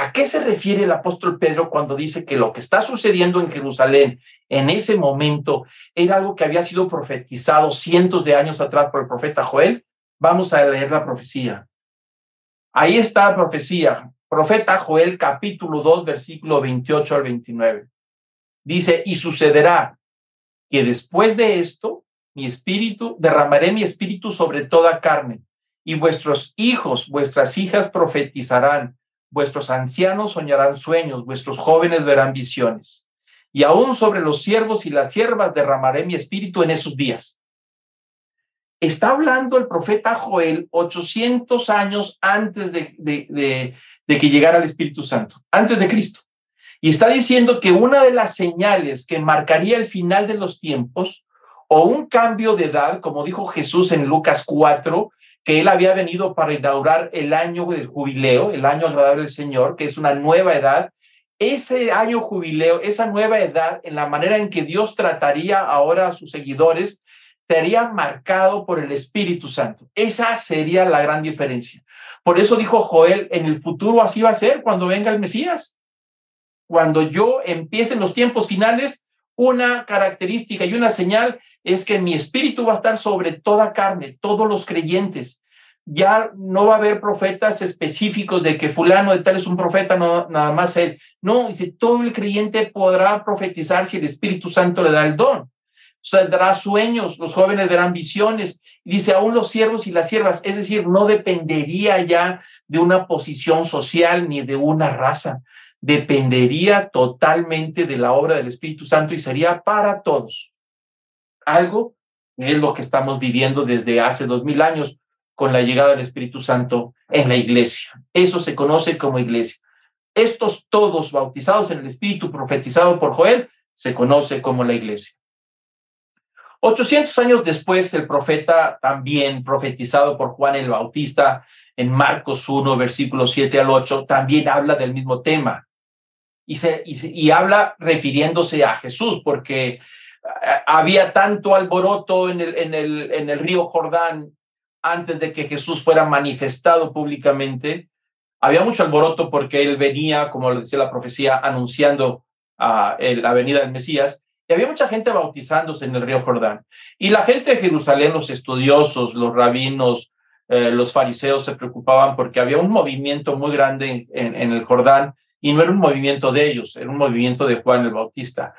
¿A qué se refiere el apóstol Pedro cuando dice que lo que está sucediendo en Jerusalén en ese momento era algo que había sido profetizado cientos de años atrás por el profeta Joel? Vamos a leer la profecía. Ahí está la profecía, Profeta Joel capítulo 2, versículo 28 al 29. Dice, y sucederá que después de esto, mi espíritu, derramaré mi espíritu sobre toda carne, y vuestros hijos, vuestras hijas profetizarán, vuestros ancianos soñarán sueños, vuestros jóvenes verán visiones. Y aún sobre los siervos y las siervas derramaré mi espíritu en esos días. Está hablando el profeta Joel 800 años antes de, de, de que llegara el Espíritu Santo, antes de Cristo. Y está diciendo que una de las señales que marcaría el final de los tiempos o un cambio de edad, como dijo Jesús en Lucas 4, que él había venido para inaugurar el año del jubileo, el año agradable del Señor, que es una nueva edad. Ese año jubileo, esa nueva edad, en la manera en que Dios trataría ahora a sus seguidores, sería marcado por el Espíritu Santo. Esa sería la gran diferencia. Por eso dijo Joel, en el futuro así va a ser cuando venga el Mesías. Cuando yo empiece en los tiempos finales, una característica y una señal es que mi espíritu va a estar sobre toda carne, todos los creyentes. Ya no va a haber profetas específicos de que fulano de tal es un profeta, no, nada más él. No, dice, todo el creyente podrá profetizar si el Espíritu Santo le da el don dará sueños, los jóvenes verán visiones. Dice, aún los siervos y las siervas, es decir, no dependería ya de una posición social ni de una raza, dependería totalmente de la obra del Espíritu Santo y sería para todos. Algo es lo que estamos viviendo desde hace dos mil años con la llegada del Espíritu Santo en la iglesia. Eso se conoce como iglesia. estos todos bautizados en el Espíritu profetizado por Joel, se conoce como la iglesia. 800 años después, el profeta también profetizado por Juan el Bautista en Marcos 1, versículos 7 al 8, también habla del mismo tema. Y, se, y, habla refiriéndose a Jesús, porque había tanto alboroto en el, en, el, en el río Jordán antes de que Jesús fuera manifestado públicamente. Había mucho alboroto porque él venía, como le decía la profecía, anunciando a la venida del Mesías, y había mucha gente bautizándose en el río Jordán. Y la gente de Jerusalén, los estudiosos, los rabinos, eh, los fariseos se preocupaban porque había un movimiento muy grande en, el Jordán y no era un movimiento de ellos, era un movimiento de Juan el Bautista.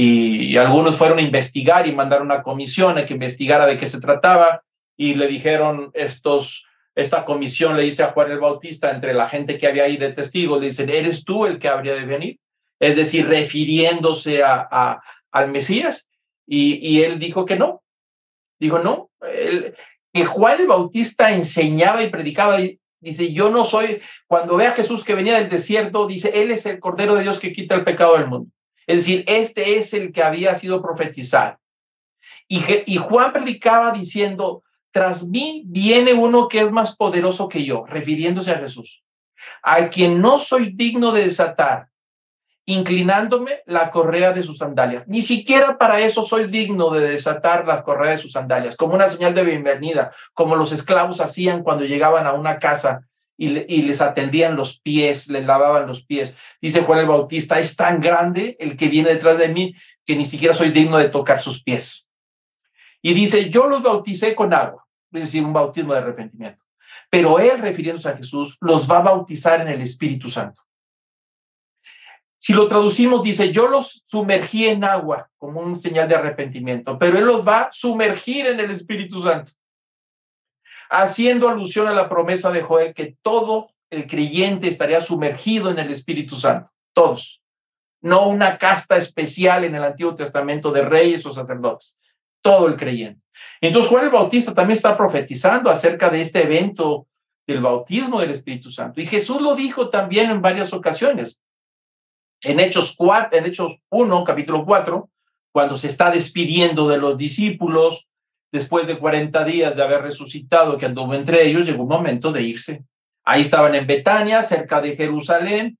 Y, algunos fueron a investigar y mandaron una comisión a que investigara de qué se trataba y le dijeron estos, esta comisión le dice a Juan el Bautista, entre la gente que había ahí de testigos, le dicen, ¿eres tú el que habría de venir? Es decir, refiriéndose a, al Mesías. Y, y, él dijo que no. Dijo, no, que Juan el Bautista enseñaba y predicaba. Dice, yo no soy, cuando ve a Jesús que venía del desierto, dice, Él es el Cordero de Dios que quita el pecado del mundo. Es decir, este es el que había sido profetizado. Y, y Juan predicaba diciendo, tras mí viene uno que es más poderoso que yo, refiriéndose a Jesús, a quien no soy digno de desatar inclinándome la correa de sus sandalias. Ni siquiera para eso soy digno de desatar las correas de sus sandalias, como una señal de bienvenida, como los esclavos hacían cuando llegaban a una casa y, les atendían los pies, les lavaban los pies. Dice Juan el Bautista, es tan grande el que viene detrás de mí que ni siquiera soy digno de tocar sus pies. Y dice, yo los bauticé con agua, es decir, un bautismo de arrepentimiento. Pero él, refiriéndose a Jesús, los va a bautizar en el Espíritu Santo. Si lo traducimos, dice, yo los sumergí en agua como un señal de arrepentimiento, pero Él los va a sumergir en el Espíritu Santo, haciendo alusión a la promesa de Joel que todo el creyente estaría sumergido en el Espíritu Santo, todos, no una casta especial en el Antiguo Testamento de reyes o sacerdotes, todo el creyente. Entonces Juan el Bautista también está profetizando acerca de este evento del bautismo del Espíritu Santo. Y Jesús lo dijo también en varias ocasiones. En Hechos, 4, en Hechos 1, capítulo 4, cuando se está despidiendo de los discípulos, después de 40 días de haber resucitado, que anduvo entre ellos, llegó un momento de irse. Ahí estaban en Betania, cerca de Jerusalén,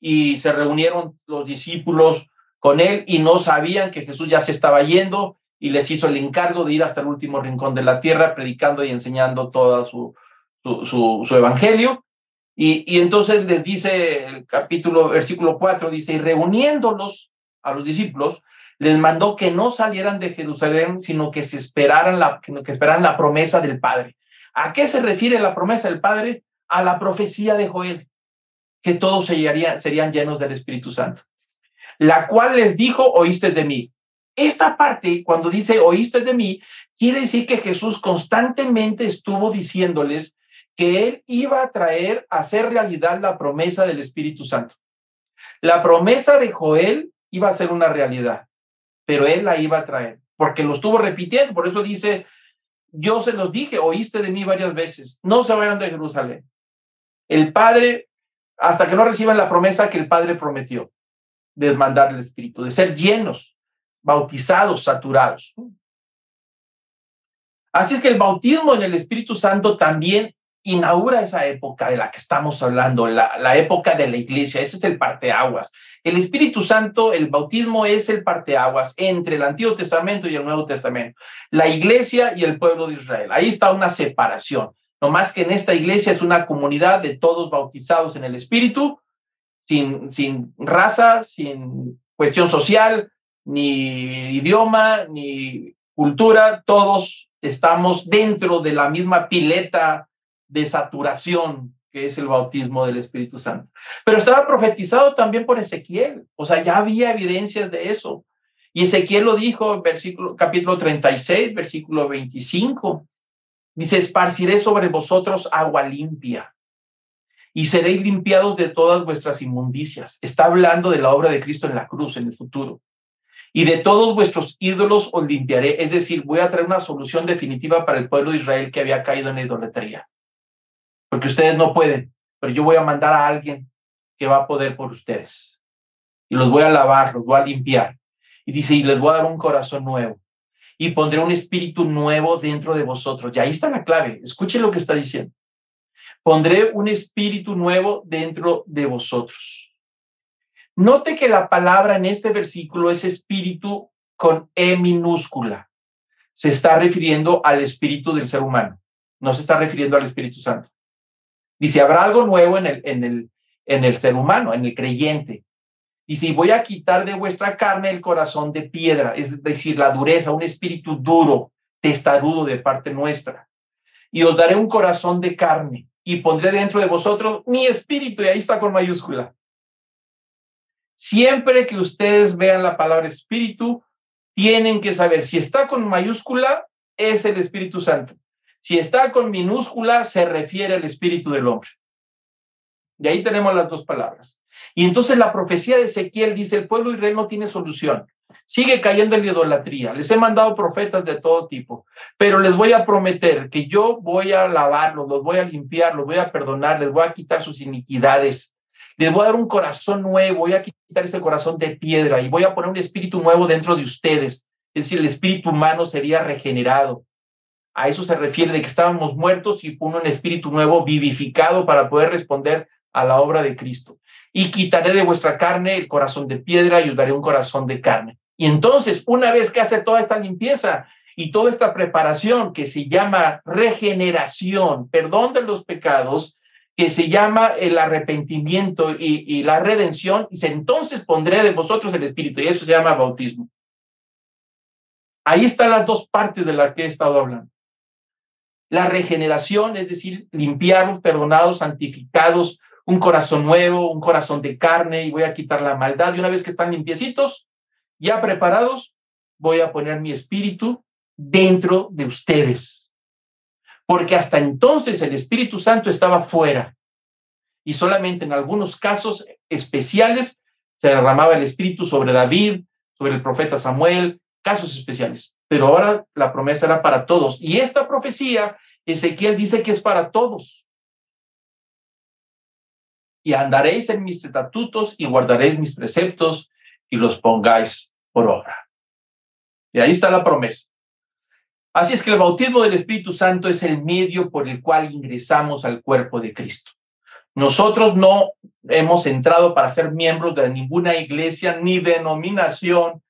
y se reunieron los discípulos con él y no sabían que Jesús ya se estaba yendo y les hizo el encargo de ir hasta el último rincón de la tierra, predicando y enseñando todo su, su, evangelio. Y, entonces les dice el capítulo, versículo 4, dice, y reuniéndolos a los discípulos, les mandó que no salieran de Jerusalén, sino que se esperaran la, que esperaran la promesa del Padre. ¿A qué se refiere la promesa del Padre? A la profecía de Joel, que todos serían, serían llenos del Espíritu Santo, la cual les dijo, oíste de mí. Esta parte, cuando dice oíste de mí, quiere decir que Jesús constantemente estuvo diciéndoles que él iba a traer a hacer realidad la promesa del Espíritu Santo. La promesa de Joel iba a ser una realidad, pero él la iba a traer, porque lo estuvo repitiendo, por eso dice, yo se los dije, oíste de mí varias veces, no se vayan de Jerusalén. El Padre, hasta que no reciban la promesa que el Padre prometió, de mandar el Espíritu, de ser llenos, bautizados, saturados. Así es que el bautismo en el Espíritu Santo también inaugura esa época de la que estamos hablando, la, época de la iglesia, ese es el parteaguas. El Espíritu Santo, el bautismo es el parteaguas entre el Antiguo Testamento y el Nuevo Testamento, la iglesia y el pueblo de Israel. Ahí está una separación. No más que en esta iglesia es una comunidad de todos bautizados en el Espíritu, sin, sin raza, sin cuestión social, ni idioma, ni cultura, todos estamos dentro de la misma pileta de saturación que es el bautismo del Espíritu Santo. Pero estaba profetizado también por Ezequiel, o sea, ya había evidencias de eso. Y Ezequiel lo dijo versículo, capítulo 36, versículo 25. Dice, esparciré sobre vosotros agua limpia y seréis limpiados de todas vuestras inmundicias. Está hablando de la obra de Cristo en la cruz en el futuro. Y de todos vuestros ídolos os limpiaré. Es decir, voy a traer una solución definitiva para el pueblo de Israel que había caído en la idolatría porque ustedes no pueden, pero yo voy a mandar a alguien que va a poder por ustedes. Y los voy a lavar, los voy a limpiar. Y dice, y les voy a dar un corazón nuevo. Y pondré un espíritu nuevo dentro de vosotros. Y ahí está la clave. Escuchen lo que está diciendo. Pondré un espíritu nuevo dentro de vosotros. Note que la palabra en este versículo es espíritu con E minúscula. Se está refiriendo al espíritu del ser humano. No se está refiriendo al Espíritu Santo. Dice, habrá algo nuevo en el, en el, en el ser humano, en el creyente. Y si voy a quitar de vuestra carne el corazón de piedra, es decir, la dureza, un espíritu duro, testarudo de parte nuestra. Y os daré un corazón de carne y pondré dentro de vosotros mi espíritu, y ahí está con mayúscula. Siempre que ustedes vean la palabra espíritu, tienen que saber si está con mayúscula, es el Espíritu Santo. Si está con minúscula, se refiere al espíritu del hombre. Y ahí tenemos las dos palabras. Y entonces la profecía de Ezequiel dice, el pueblo Israel no tiene solución. Sigue cayendo en la idolatría. Les he mandado profetas de todo tipo, pero les voy a prometer que yo voy a lavarlos, los voy a limpiar, los voy a perdonar, les voy a quitar sus iniquidades. Les voy a dar un corazón nuevo, voy a quitar ese corazón de piedra y voy a poner un espíritu nuevo dentro de ustedes. Es decir, el espíritu humano sería regenerado. A eso se refiere de que estábamos muertos y pone un espíritu nuevo vivificado para poder responder a la obra de Cristo. Y quitaré de vuestra carne el corazón de piedra y os daré un corazón de carne. Y entonces, una vez que hace toda esta limpieza y toda esta preparación que se llama regeneración, perdón de los pecados, que se llama el arrepentimiento y, y la redención, y entonces pondré de vosotros el Espíritu, y eso se llama bautismo. Ahí están las dos partes de las que he estado hablando. La regeneración, es decir, limpiados, perdonados, santificados, un corazón nuevo, un corazón de carne, y voy a quitar la maldad. Y una vez que están limpiecitos, ya preparados, voy a poner mi espíritu dentro de ustedes. Porque hasta entonces el Espíritu Santo estaba fuera. Y solamente en algunos casos especiales se derramaba el Espíritu sobre David, sobre el profeta Samuel, casos especiales pero ahora la promesa era para todos. Y esta profecía, Ezequiel dice que es para todos. Y andaréis en mis estatutos y guardaréis mis preceptos y los pongáis por obra. Y ahí está la promesa. Así es que el bautismo del Espíritu Santo es el medio por el cual ingresamos al cuerpo de Cristo. Nosotros no hemos entrado para ser miembros de ninguna iglesia ni denominación,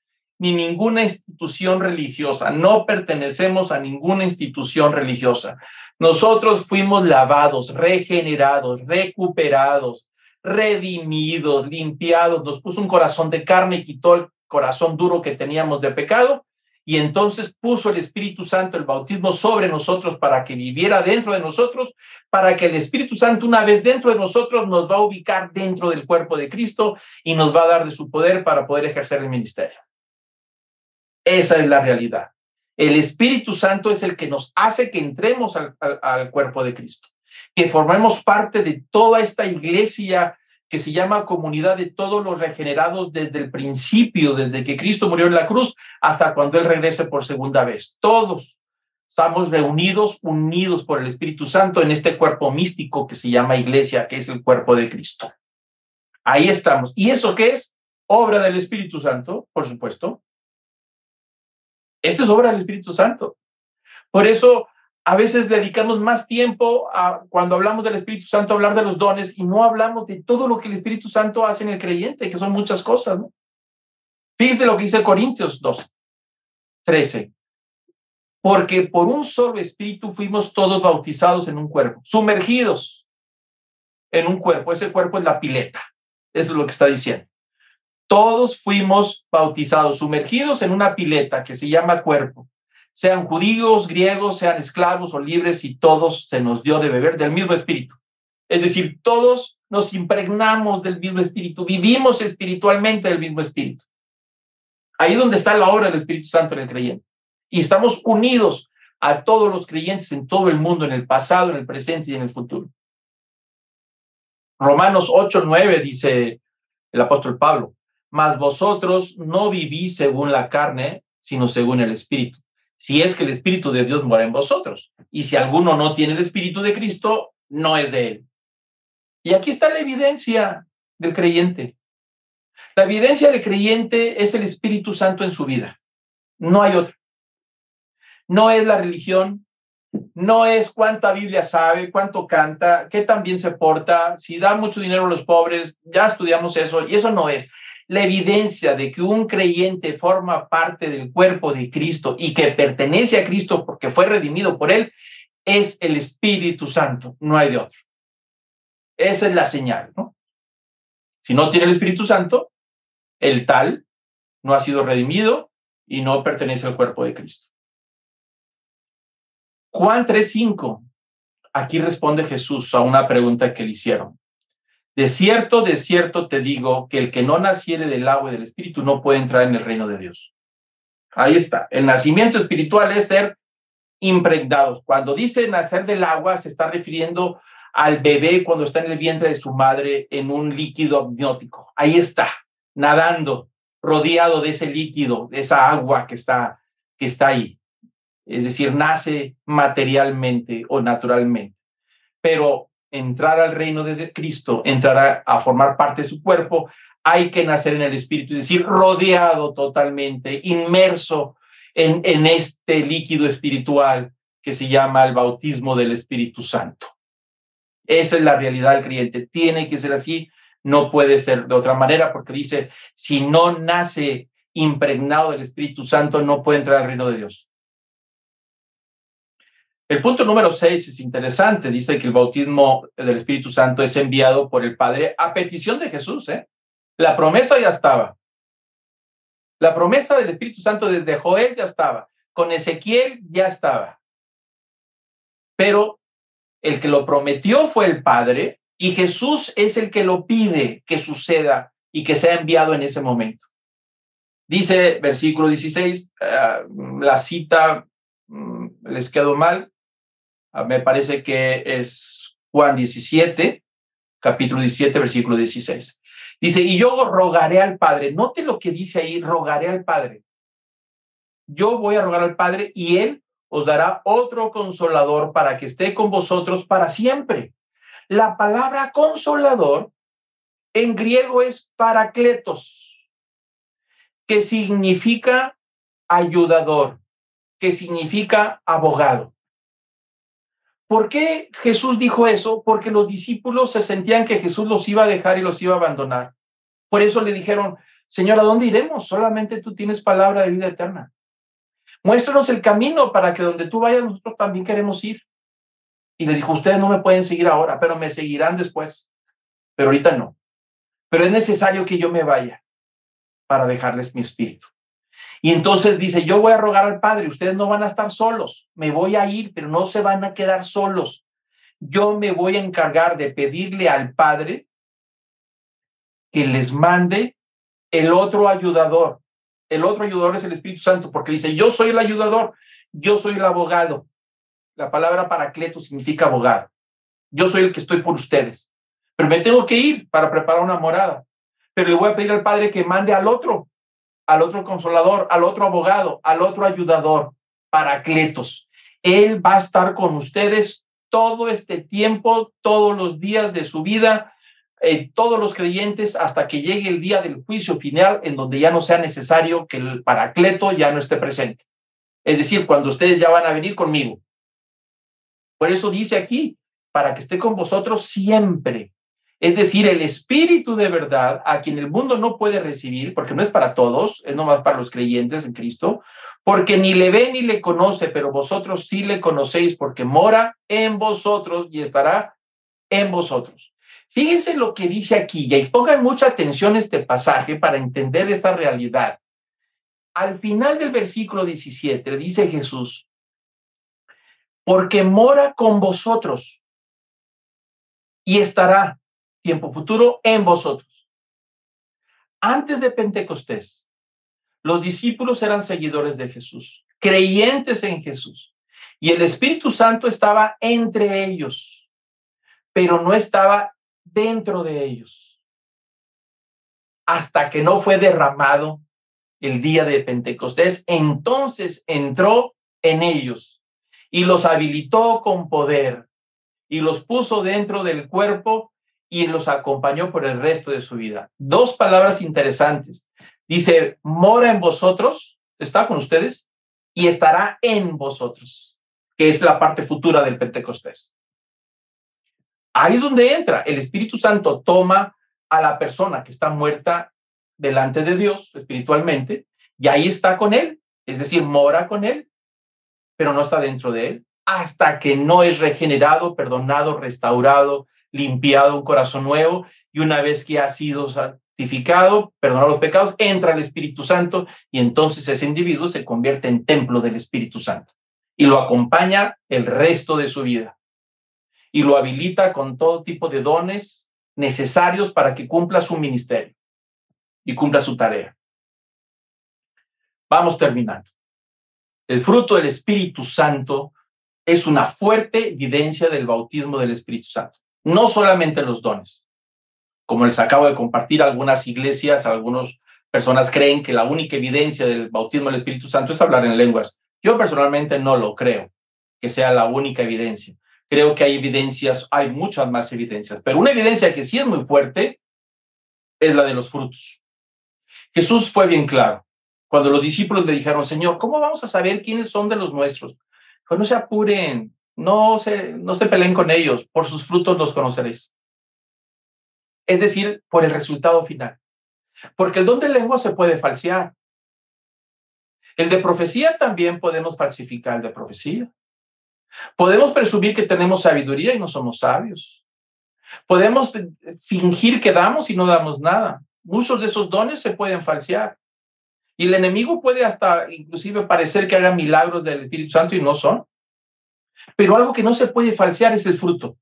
ni ninguna institución religiosa. No pertenecemos a ninguna institución religiosa. Nosotros fuimos lavados, regenerados, recuperados, redimidos, limpiados. Nos puso un corazón de carne y quitó el corazón duro que teníamos de pecado. Y entonces puso el Espíritu Santo, el bautismo sobre nosotros para que viviera dentro de nosotros, para que el Espíritu Santo una vez dentro de nosotros nos va a ubicar dentro del cuerpo de Cristo y nos va a dar de su poder para poder ejercer el ministerio. Esa es la realidad. El Espíritu Santo es el que nos hace que entremos al, cuerpo de Cristo, que formemos parte de toda esta iglesia que se llama comunidad de todos los regenerados desde el principio, desde que Cristo murió en la cruz hasta cuando Él regrese por segunda vez. Todos estamos reunidos, unidos por el Espíritu Santo en este cuerpo místico que se llama iglesia, que es el cuerpo de Cristo. Ahí estamos. ¿Y eso qué es? Obra del Espíritu Santo, por supuesto. Esto es obra del Espíritu Santo. Por eso a veces dedicamos más tiempo a, cuando hablamos del Espíritu Santo, a hablar de los dones y no hablamos de todo lo que el Espíritu Santo hace en el creyente, que son muchas cosas. ¿no? Fíjese lo que dice Corintios 2, 13. Porque por un solo espíritu fuimos todos bautizados en un cuerpo, sumergidos en un cuerpo. Ese cuerpo es la pileta. Eso es lo que está diciendo todos fuimos bautizados, sumergidos en una pileta que se llama cuerpo, sean judíos, griegos, sean esclavos o libres, y todos se nos dio de beber del mismo espíritu. Es decir, todos nos impregnamos del mismo espíritu, vivimos espiritualmente del mismo espíritu. Ahí es donde está la obra del Espíritu Santo en el creyente. Y estamos unidos a todos los creyentes en todo el mundo, en el pasado, en el presente y en el futuro. Romanos 8, 9 dice el apóstol Pablo, mas vosotros no vivís según la carne, sino según el Espíritu. Si es que el Espíritu de Dios mora en vosotros. Y si alguno no tiene el Espíritu de Cristo, no es de él. Y aquí está la evidencia del creyente. La evidencia del creyente es el Espíritu Santo en su vida. No hay otra. No es la religión, no es cuánta Biblia sabe, cuánto canta, qué tan bien se porta, si da mucho dinero a los pobres, ya estudiamos eso, y eso no es. La evidencia de que un creyente forma parte del cuerpo de Cristo y que pertenece a Cristo porque fue redimido por él, es el Espíritu Santo, no hay de otro. Esa es la señal, ¿no? Si no tiene el Espíritu Santo, el tal no ha sido redimido y no pertenece al cuerpo de Cristo. Juan 3:5. Aquí responde Jesús a una pregunta que le hicieron. De cierto, de cierto te digo que el que no naciere del agua y del espíritu no puede entrar en el reino de Dios. Ahí está. El nacimiento espiritual es ser impregnados. Cuando dice nacer del agua, se está refiriendo al bebé cuando está en el vientre de su madre en un líquido amniótico. Ahí está, nadando, rodeado de ese líquido, de esa agua que está, que está ahí es decir, nace materialmente o naturalmente. Pero entrar al reino de Cristo, entrar a, formar parte de su cuerpo, hay que nacer en el Espíritu, es decir, rodeado totalmente, inmerso en, en este líquido espiritual que se llama el bautismo del Espíritu Santo. Esa es la realidad del creyente. Tiene que ser así, no puede ser de otra manera, porque dice, si no nace impregnado del Espíritu Santo, no puede entrar al reino de Dios. El punto número seis es interesante. Dice que el bautismo del Espíritu Santo es enviado por el Padre a petición de Jesús. ¿eh? La promesa ya estaba. La promesa del Espíritu Santo desde Joel ya estaba. Con Ezequiel ya estaba. Pero el que lo prometió fue el Padre y Jesús es el que lo pide que suceda y que sea enviado en ese momento. Dice versículo 16, eh, la cita mm, les quedó mal, Ah, me parece que es Juan 17, capítulo 17, versículo 16. Dice, y yo rogaré al Padre. Note lo que dice ahí, rogaré al Padre. Yo voy a rogar al Padre y Él os dará otro consolador para que esté con vosotros para siempre. La palabra consolador en griego es paracletos, que significa ayudador, que significa abogado. ¿Por qué Jesús dijo eso? Porque los discípulos se sentían que Jesús los iba a dejar y los iba a abandonar. Por eso le dijeron, Señor, ¿a dónde iremos? Solamente tú tienes palabra de vida eterna. Muéstranos el camino para que donde tú vayas nosotros también queremos ir. Y le dijo, ustedes no me pueden seguir ahora, pero me seguirán después. Pero ahorita no. Pero es necesario que yo me vaya para dejarles mi espíritu. Y entonces dice, yo voy a rogar al Padre, ustedes no van a estar solos, me voy a ir, pero no se van a quedar solos. Yo me voy a encargar de pedirle al Padre que les mande el otro ayudador. El otro ayudador es el Espíritu Santo, porque dice, yo soy el ayudador, yo soy el abogado. La palabra paracleto significa abogado. Yo soy el que estoy por ustedes. Pero me tengo que ir para preparar una morada. Pero le voy a pedir al Padre que mande al otro, al otro consolador, al otro abogado, al otro ayudador, paracletos. Él va a estar con ustedes todo este tiempo, todos los días de su vida, eh, todos los creyentes, hasta que llegue el día del juicio final, en donde ya no sea necesario que el paracleto ya no esté presente. Es decir, cuando ustedes ya van a venir conmigo. Por eso dice aquí, para que esté con vosotros siempre. Es decir, el Espíritu de verdad, a quien el mundo no puede recibir, porque no es para todos, es nomás para los creyentes en Cristo, porque ni le ve ni le conoce, pero vosotros sí le conocéis, porque mora en vosotros y estará en vosotros. Fíjense lo que dice aquí, y pongan mucha atención a este pasaje para entender esta realidad. Al final del versículo 17 dice Jesús, porque mora con vosotros y estará tiempo futuro en vosotros. Antes de Pentecostés, los discípulos eran seguidores de Jesús, creyentes en Jesús, y el Espíritu Santo estaba entre ellos, pero no estaba dentro de ellos, hasta que no fue derramado el día de Pentecostés, entonces entró en ellos y los habilitó con poder y los puso dentro del cuerpo y los acompañó por el resto de su vida. Dos palabras interesantes. Dice, mora en vosotros, está con ustedes, y estará en vosotros, que es la parte futura del Pentecostés. Ahí es donde entra. El Espíritu Santo toma a la persona que está muerta delante de Dios espiritualmente y ahí está con él, es decir, mora con él, pero no está dentro de él, hasta que no es regenerado, perdonado, restaurado, limpiado un corazón nuevo y una vez que ha sido santificado, perdonado los pecados, entra el Espíritu Santo y entonces ese individuo se convierte en templo del Espíritu Santo y lo acompaña el resto de su vida y lo habilita con todo tipo de dones necesarios para que cumpla su ministerio y cumpla su tarea. Vamos terminando. El fruto del Espíritu Santo es una fuerte evidencia del bautismo del Espíritu Santo, no solamente los dones. Como les acabo de compartir, algunas iglesias, algunas personas creen que la única evidencia del bautismo del Espíritu Santo es hablar en lenguas. Yo personalmente no lo creo que sea la única evidencia. Creo que hay evidencias, hay muchas más evidencias, pero una evidencia que sí es muy fuerte es la de los frutos. Jesús fue bien claro. Cuando los discípulos le dijeron, Señor, ¿cómo vamos a saber quiénes son de los nuestros? Pues no se apuren, no se, no se peleen con ellos, por sus frutos los conoceréis. Es decir, por el resultado final. Porque el don de lengua se puede falsear. El de profecía también podemos falsificar el de profecía. Podemos presumir que tenemos sabiduría y no somos sabios. Podemos fingir que damos y no damos nada. Muchos de esos dones se pueden falsear. Y el enemigo puede hasta inclusive parecer que haga milagros del Espíritu Santo y no son. Pero algo que no se puede falsear es el fruto.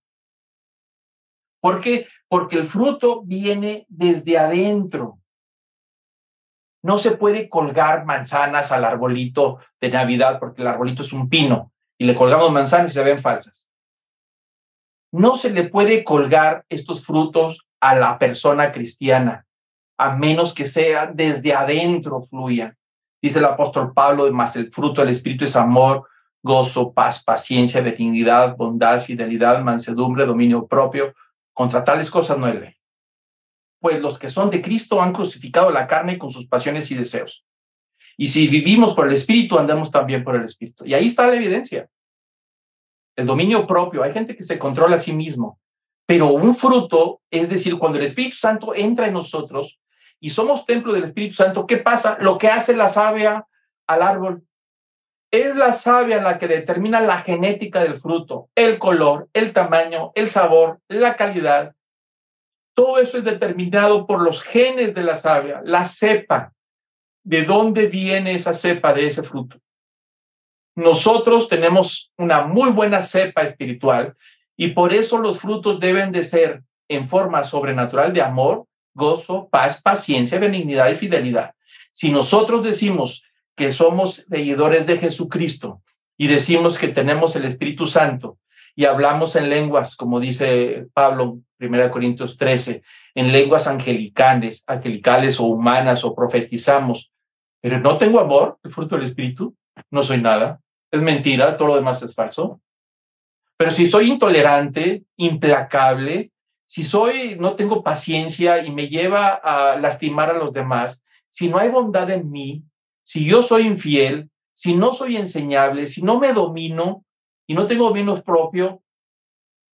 ¿Por qué? Porque el fruto viene desde adentro. No se puede colgar manzanas al arbolito de Navidad porque el arbolito es un pino y le colgamos manzanas y se ven falsas. No se le puede colgar estos frutos a la persona cristiana, a menos que sea desde adentro fluya. Dice el apóstol Pablo, más el fruto del Espíritu es amor, gozo, paz, paciencia, benignidad, bondad, fidelidad, mansedumbre, dominio propio. Contra tales cosas no hay ley. Pues los que son de Cristo han crucificado la carne con sus pasiones y deseos. Y si vivimos por el Espíritu, andamos también por el Espíritu. Y ahí está la evidencia. El dominio propio. Hay gente que se controla a sí mismo. Pero un fruto, es decir, cuando el Espíritu Santo entra en nosotros y somos templo del Espíritu Santo, ¿qué pasa? Lo que hace la savia al árbol. Es la savia la que determina la genética del fruto, el color, el tamaño, el sabor, la calidad. Todo eso es determinado por los genes de la savia, la cepa de dónde viene esa cepa de ese fruto. Nosotros tenemos una muy buena cepa espiritual y por eso los frutos deben de ser en forma sobrenatural de amor, gozo, paz, paciencia, benignidad y fidelidad. Si nosotros decimos que somos seguidores de Jesucristo y decimos que tenemos el Espíritu Santo y hablamos en lenguas, como dice Pablo, 1 Corintios 13, en lenguas angelicales, angelicales o humanas o profetizamos, pero no tengo amor, el fruto del Espíritu, no soy nada, es mentira, todo lo demás es falso. Pero si soy intolerante, implacable, si soy, no tengo paciencia y me lleva a lastimar a los demás, si no hay bondad en mí, si yo soy infiel, si no soy enseñable, si no me domino y no tengo dominio propio,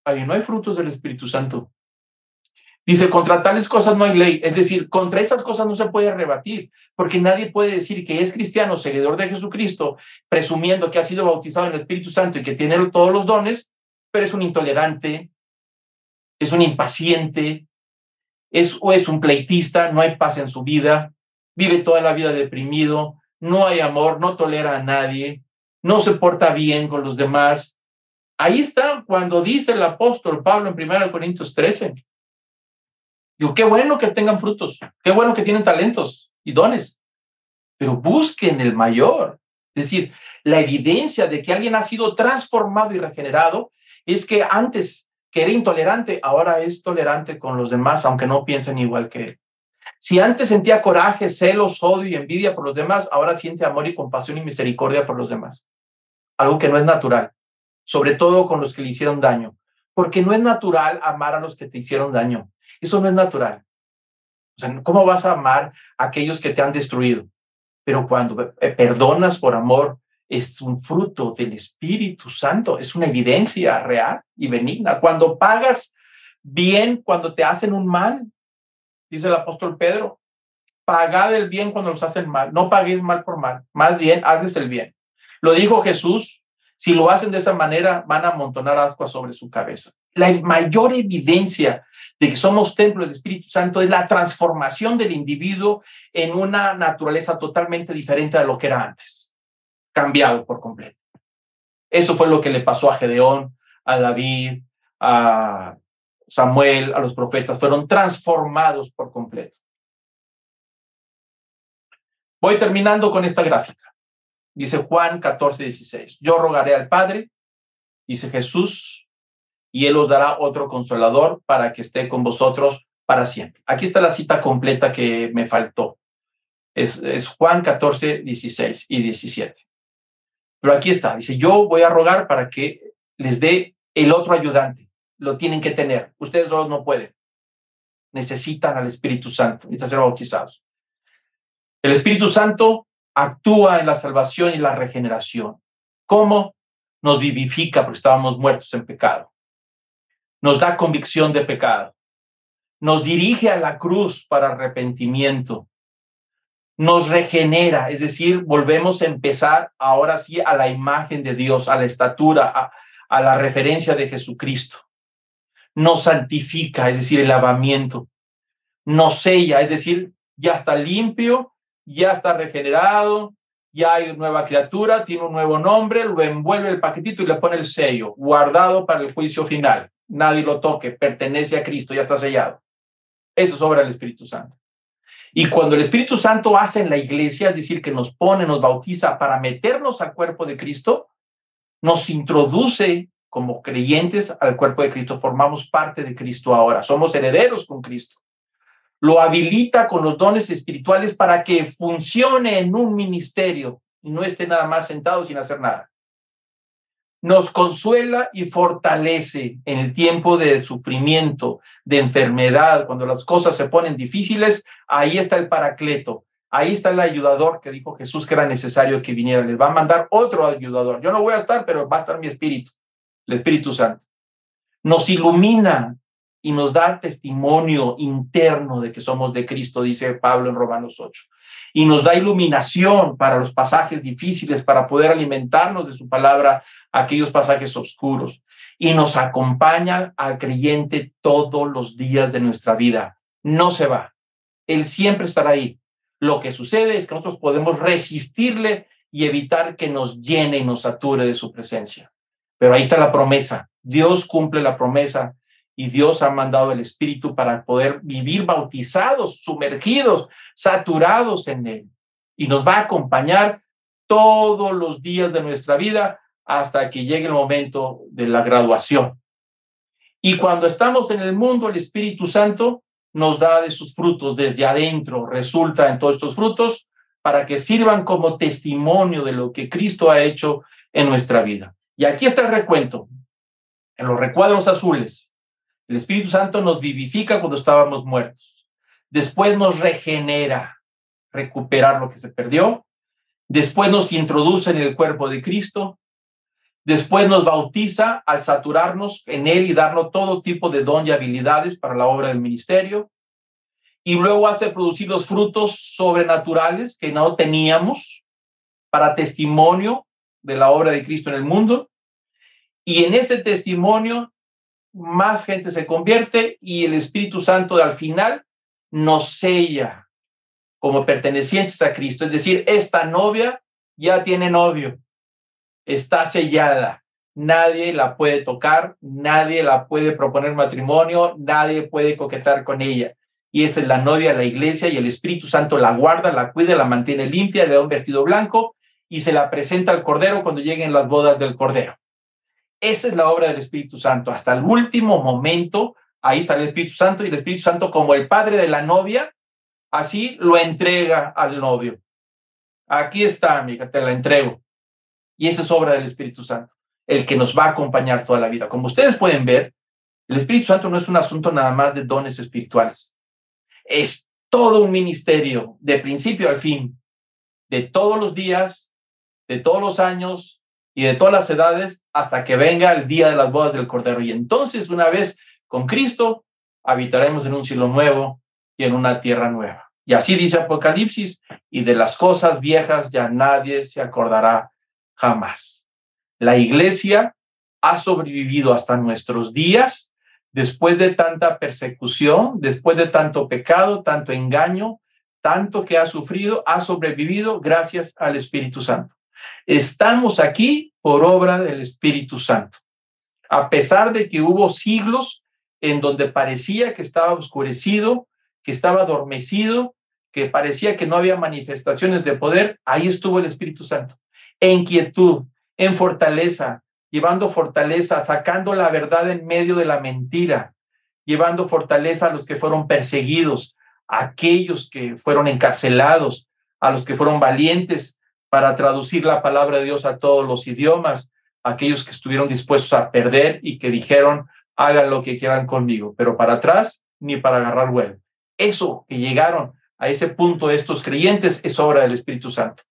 ahí no hay frutos del Espíritu Santo. Dice, contra tales cosas no hay ley. Es decir, contra esas cosas no se puede rebatir, porque nadie puede decir que es cristiano, seguidor de Jesucristo, presumiendo que ha sido bautizado en el Espíritu Santo y que tiene todos los dones, pero es un intolerante, es un impaciente, es, o es un pleitista, no hay paz en su vida, vive toda la vida deprimido, no hay amor, no tolera a nadie, no se porta bien con los demás. Ahí está cuando dice el apóstol Pablo en 1 Corintios 13. Digo, qué bueno que tengan frutos, qué bueno que tienen talentos y dones, pero busquen el mayor. Es decir, la evidencia de que alguien ha sido transformado y regenerado es que antes que era intolerante, ahora es tolerante con los demás, aunque no piensen igual que él. Si antes sentía coraje, celos, odio y envidia por los demás, ahora siente amor y compasión y misericordia por los demás. Algo que no es natural, sobre todo con los que le hicieron daño. porque no es natural amar a los que te hicieron daño. Eso no es natural. O sea, ¿cómo vas a amar a aquellos que te han destruido? Pero cuando eh, perdonas por amor, es un fruto del Espíritu Santo, es una evidencia real y benigna. Cuando pagas bien cuando te hacen un mal, dice el apóstol Pedro, pagad el bien cuando los hacen mal, no paguéis mal por mal, más bien hazles el bien. Lo dijo Jesús, si lo hacen de esa manera, van a amontonar agua sobre su cabeza. La mayor evidencia de que somos templo del Espíritu Santo es la transformación del individuo en una naturaleza totalmente diferente de lo que era antes, cambiado por completo. Eso fue lo que le pasó a Gedeón, a David, a Samuel, a los profetas, fueron transformados por completo. Voy terminando con esta gráfica. Dice Juan 14, 16. Yo rogaré al Padre, dice Jesús, y Él os dará otro consolador para que esté con vosotros para siempre. Aquí está la cita completa que me faltó. Es, es Juan 14, 16 y 17. Pero aquí está. Dice, yo voy a rogar para que les dé el otro ayudante. Lo tienen que tener. Ustedes dos no pueden. Necesitan al Espíritu Santo. Necesitan ser bautizados. El Espíritu Santo actúa en la salvación y la regeneración. ¿Cómo? Nos vivifica porque estábamos muertos en pecado. Nos da convicción de pecado. Nos dirige a la cruz para arrepentimiento. Nos regenera, es decir, volvemos a empezar ahora sí a la imagen de Dios, a la estatura, a, a la referencia de Jesucristo. Nos santifica, es decir, el lavamiento. Nos sella, es decir, ya está limpio ya está regenerado, ya hay una nueva criatura, tiene un nuevo nombre, lo envuelve el paquetito y le pone el sello, guardado para el juicio final. Nadie lo toque, pertenece a Cristo, ya está sellado. Eso es obra del Espíritu Santo. Y cuando el Espíritu Santo hace en la iglesia, es decir, que nos pone, nos bautiza para meternos al cuerpo de Cristo, nos introduce como creyentes al cuerpo de Cristo, formamos parte de Cristo ahora, somos herederos con Cristo lo habilita con los dones espirituales para que funcione en un ministerio y no esté nada más sentado sin hacer nada. Nos consuela y fortalece en el tiempo de sufrimiento, de enfermedad, cuando las cosas se ponen difíciles, ahí está el paracleto, ahí está el ayudador que dijo Jesús que era necesario que viniera. Les va a mandar otro ayudador. Yo no voy a estar, pero va a estar mi espíritu, el Espíritu Santo. Nos ilumina y nos da testimonio interno de que somos de Cristo, dice Pablo en Romanos 8. Y nos da iluminación para los pasajes difíciles, para poder alimentarnos de su palabra, aquellos pasajes oscuros. Y nos acompaña al creyente todos los días de nuestra vida. No se va. Él siempre estará ahí. Lo que sucede es que nosotros podemos resistirle y evitar que nos llene y nos sature de su presencia. Pero ahí está la promesa. Dios cumple la promesa y Dios ha mandado el Espíritu para poder vivir bautizados, sumergidos, saturados en Él. Y nos va a acompañar todos los días de nuestra vida hasta que llegue el momento de la graduación. Y cuando estamos en el mundo, el Espíritu Santo nos da de sus frutos desde adentro, resulta en todos estos frutos para que sirvan como testimonio de lo que Cristo ha hecho en nuestra vida. Y aquí está el recuento, en los recuadros azules. El Espíritu Santo nos vivifica cuando estábamos muertos. Después nos regenera, recuperar lo que se perdió. Después nos introduce en el cuerpo de Cristo. Después nos bautiza al saturarnos en Él y darnos todo tipo de don y habilidades para la obra del ministerio. Y luego hace producir los frutos sobrenaturales que no teníamos para testimonio de la obra de Cristo en el mundo. Y en ese testimonio más gente se convierte y el Espíritu Santo al final nos sella como pertenecientes a Cristo. Es decir, esta novia ya tiene novio, está sellada, nadie la puede tocar, nadie la puede proponer matrimonio, nadie puede coquetar con ella. Y esa es la novia la iglesia y el Espíritu Santo la guarda, la cuida, la mantiene limpia, le da un vestido blanco y se la presenta al Cordero cuando lleguen las bodas del Cordero. Esa es la obra del Espíritu Santo. Hasta el último momento, ahí está el Espíritu Santo y el Espíritu Santo como el padre de la novia, así lo entrega al novio. Aquí está, amiga, te la entrego. Y esa es obra del Espíritu Santo, el que nos va a acompañar toda la vida. Como ustedes pueden ver, El Espíritu Santo no es un asunto nada más de dones espirituales. Es todo un ministerio, de principio al fin, de todos los días, de todos los años y de todas las edades, hasta que venga el día de las bodas del Cordero. Y entonces, una vez con Cristo, habitaremos en un cielo nuevo y en una tierra nueva. Y así dice Apocalipsis, y de las cosas viejas ya nadie se acordará jamás. La iglesia ha sobrevivido hasta nuestros días después de tanta persecución, después de tanto pecado, tanto engaño, tanto que ha sufrido, ha sobrevivido gracias al Espíritu Santo. Estamos aquí por obra del Espíritu Santo. A pesar de que hubo siglos en donde parecía que estaba oscurecido, que estaba adormecido, que parecía que no había manifestaciones de poder, ahí estuvo el Espíritu Santo. En quietud, en fortaleza, llevando fortaleza, sacando la verdad en medio de la mentira, llevando fortaleza a los que fueron perseguidos, a aquellos que fueron encarcelados, a los que fueron valientes para traducir la palabra de Dios a todos los idiomas, aquellos que estuvieron dispuestos a perder y que dijeron, hagan lo que quieran conmigo, pero para atrás ni para agarrar vuelo. Eso que llegaron a ese punto estos creyentes es obra del Espíritu Santo.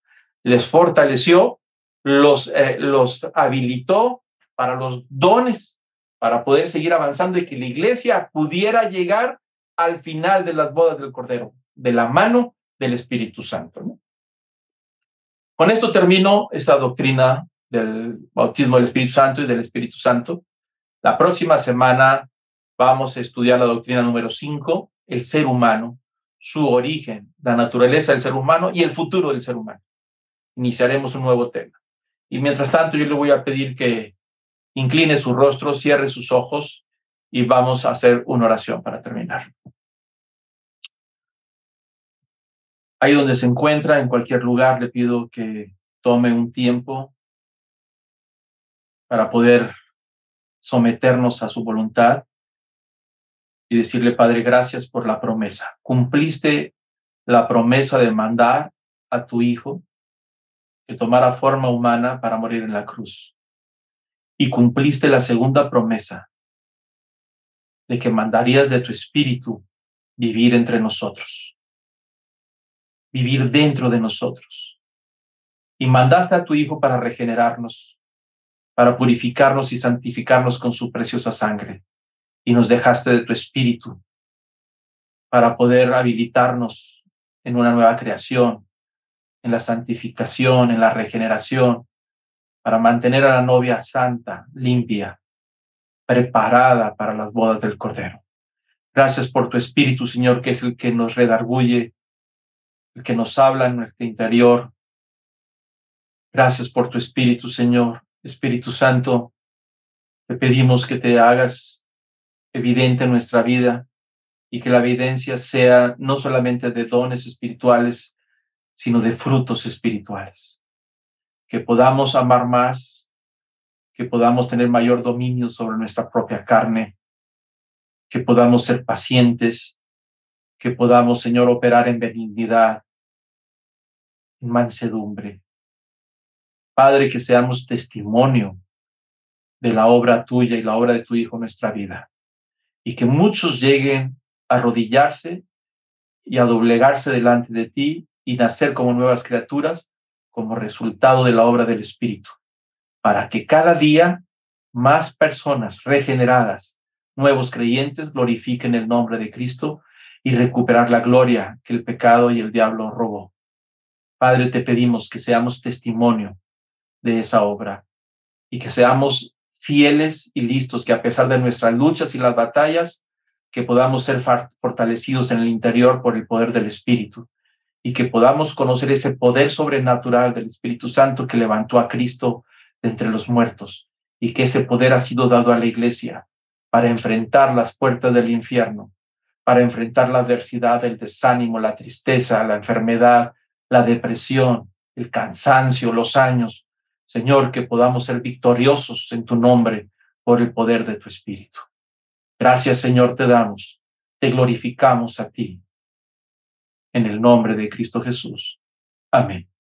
Les fortaleció, los, eh, los habilitó para los dones, para poder seguir avanzando y que la iglesia pudiera llegar al final de las bodas del Cordero, de la mano del Espíritu Santo. Con esto termino esta doctrina del bautismo del Espíritu Santo y del Espíritu Santo. La próxima semana vamos a estudiar la doctrina número 5, el ser humano, su origen, la naturaleza del ser humano y el futuro del ser humano. Iniciaremos un nuevo tema. Y mientras tanto, yo le voy a pedir que incline su rostro, cierre sus ojos y vamos a hacer una oración para terminar. Ahí donde se encuentra, en cualquier lugar, le pido que tome un tiempo para poder someternos a su voluntad y decirle, Padre, gracias por la promesa. Cumpliste la promesa de mandar a tu Hijo que tomara forma humana para morir en la cruz. Y cumpliste la segunda promesa de que mandarías de tu espíritu vivir entre nosotros, vivir dentro de nosotros. Y mandaste a tu Hijo para regenerarnos, para purificarnos y santificarnos con su preciosa sangre. Y nos dejaste de tu espíritu para poder habilitarnos en una nueva creación, en la santificación, en la regeneración, para mantener a la novia santa, limpia, preparada para las bodas del Cordero. Gracias por tu Espíritu, Señor, que es el que nos redarguye, el que nos habla en nuestro interior. Gracias por tu Espíritu, Señor. Espíritu Santo, te pedimos que te hagas evidente en nuestra vida y que la evidencia sea no solamente de dones espirituales, sino de frutos espirituales. Que podamos amar más, que podamos tener mayor dominio sobre nuestra propia carne, que podamos ser pacientes, que podamos, Señor, operar en benignidad, en mansedumbre. Padre, que seamos testimonio de la obra tuya y la obra de tu Hijo en nuestra vida. Y que muchos lleguen a arrodillarse y a doblegarse delante de ti y nacer como nuevas criaturas como resultado de la obra del Espíritu, para que cada día más personas regeneradas, nuevos creyentes, glorifiquen el nombre de Cristo y recuperar la gloria que el pecado y el diablo robó. Padre, te pedimos que seamos testimonio de esa obra y que seamos fieles y listos, que a pesar de nuestras luchas y las batallas, que podamos ser fortalecidos en el interior por el poder del Espíritu y que podamos conocer ese poder sobrenatural del Espíritu Santo que levantó a Cristo de entre los muertos y que ese poder ha sido dado a la iglesia para enfrentar las puertas del infierno, para enfrentar la adversidad, el desánimo, la tristeza, la enfermedad, la depresión, el cansancio, los años. Señor, que podamos ser victoriosos en tu nombre por el poder de tu Espíritu. Gracias, Señor, te damos. Te glorificamos a ti en el nombre de Cristo Jesús. Amén.